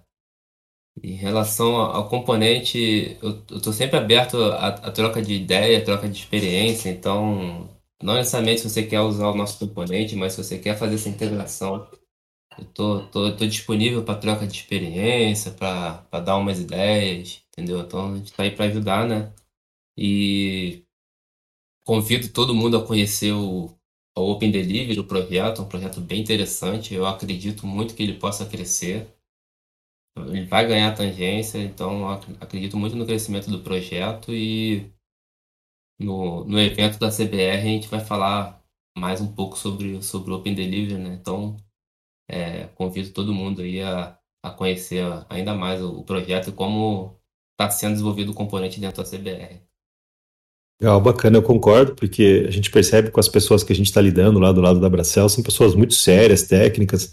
em relação ao componente, eu estou sempre aberto à, à, troca de ideia, à troca de experiência, então não necessariamente se você quer usar o nosso componente, mas se você quer fazer essa integração, eu tô, tô, tô disponível para troca de experiência, para dar umas ideias, entendeu? Então a gente está aí para ajudar, né? E convido todo mundo a conhecer o, ao Open Delivery, o projeto, é um projeto bem interessante. Eu acredito muito que ele possa crescer. Ele vai ganhar tangência, então acredito muito no crescimento do projeto e no, no evento da CBR a gente vai falar mais um pouco sobre, sobre o Open Delivery, né? Então, é, convido todo mundo aí a, a conhecer ainda mais o, o projeto e como está sendo desenvolvido o componente dentro da CBR. Legal, bacana, eu concordo, porque a gente percebe com as pessoas que a gente está lidando lá do lado da Bracel, são pessoas muito sérias, técnicas,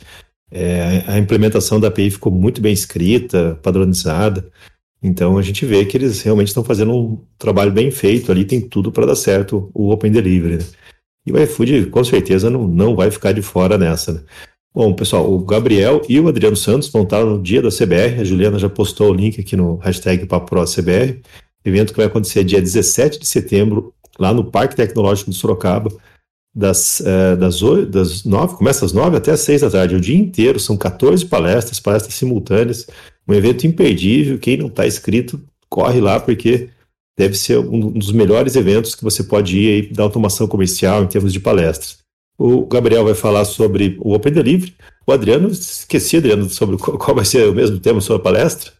é, a implementação da API ficou muito bem escrita, padronizada, então a gente vê que eles realmente estão fazendo um trabalho bem feito ali, tem tudo para dar certo o Open Delivery. Né? E o iFood com certeza não, não vai ficar de fora nessa. Né? Bom, pessoal, o Gabriel e o Adriano Santos vão estar no dia da CBR, a Juliana já postou o link aqui no hashtag PaproCBR, evento que vai acontecer dia 17 de setembro, lá no Parque Tecnológico de Sorocaba, das, uh, das, 8, das 9, começa às 9 até às 6 da tarde, o dia inteiro, são 14 palestras, palestras simultâneas, um evento imperdível, quem não está inscrito, corre lá, porque deve ser um dos melhores eventos que você pode ir aí da automação comercial em termos de palestras. O Gabriel vai falar sobre o Open Delivery, o Adriano, esqueci, Adriano, sobre qual vai ser o mesmo tema sua palestra?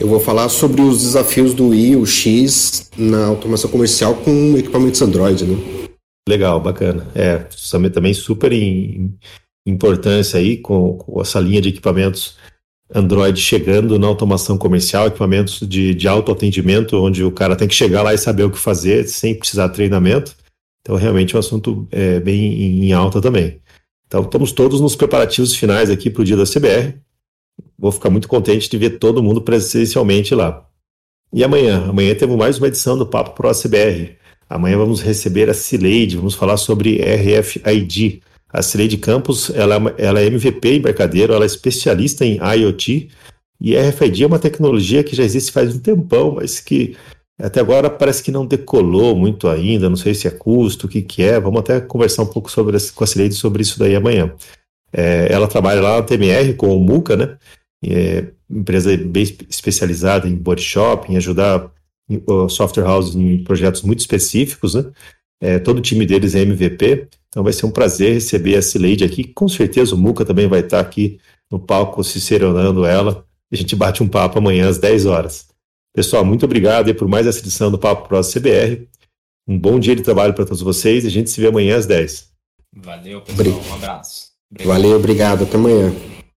Eu vou falar sobre os desafios do I, o X, na automação comercial com equipamentos Android, né? Legal, bacana. É, também super em, importância aí com, com, essa linha de equipamentos Android chegando na automação comercial, equipamentos de, de autoatendimento, onde o cara tem que chegar lá e saber o que fazer sem precisar de treinamento. Então, realmente é um assunto é, bem em alta também. Então, estamos todos nos preparativos finais aqui para o dia da CBR vou ficar muito contente de ver todo mundo presencialmente lá. E amanhã? Amanhã temos mais uma edição do Papo Pro CBR. Amanhã vamos receber a Cileide, vamos falar sobre RFID. A Cileide Campos, ela, ela é MVP embarcadeiro, ela é especialista em IoT, e RFID é uma tecnologia que já existe faz um tempão, mas que até agora parece que não decolou muito ainda, não sei se é custo, o que, que é. Vamos até conversar um pouco sobre, com a Cileide sobre isso daí amanhã. É, ela trabalha lá na TMR com o Muca, né? É, empresa bem especializada em body shop, em ajudar o software houses em projetos muito específicos, né? É, todo o time deles é MVP, então vai ser um prazer receber a Cileide aqui. Com certeza o Muca também vai estar aqui no palco ciceronando ela. A gente bate um papo amanhã às 10 horas. Pessoal, muito obrigado por mais essa edição do Papo Pro CBR. Um bom dia de trabalho para todos vocês e a gente se vê amanhã às 10. Valeu, pessoal. Um abraço. Valeu, obrigado. Até amanhã.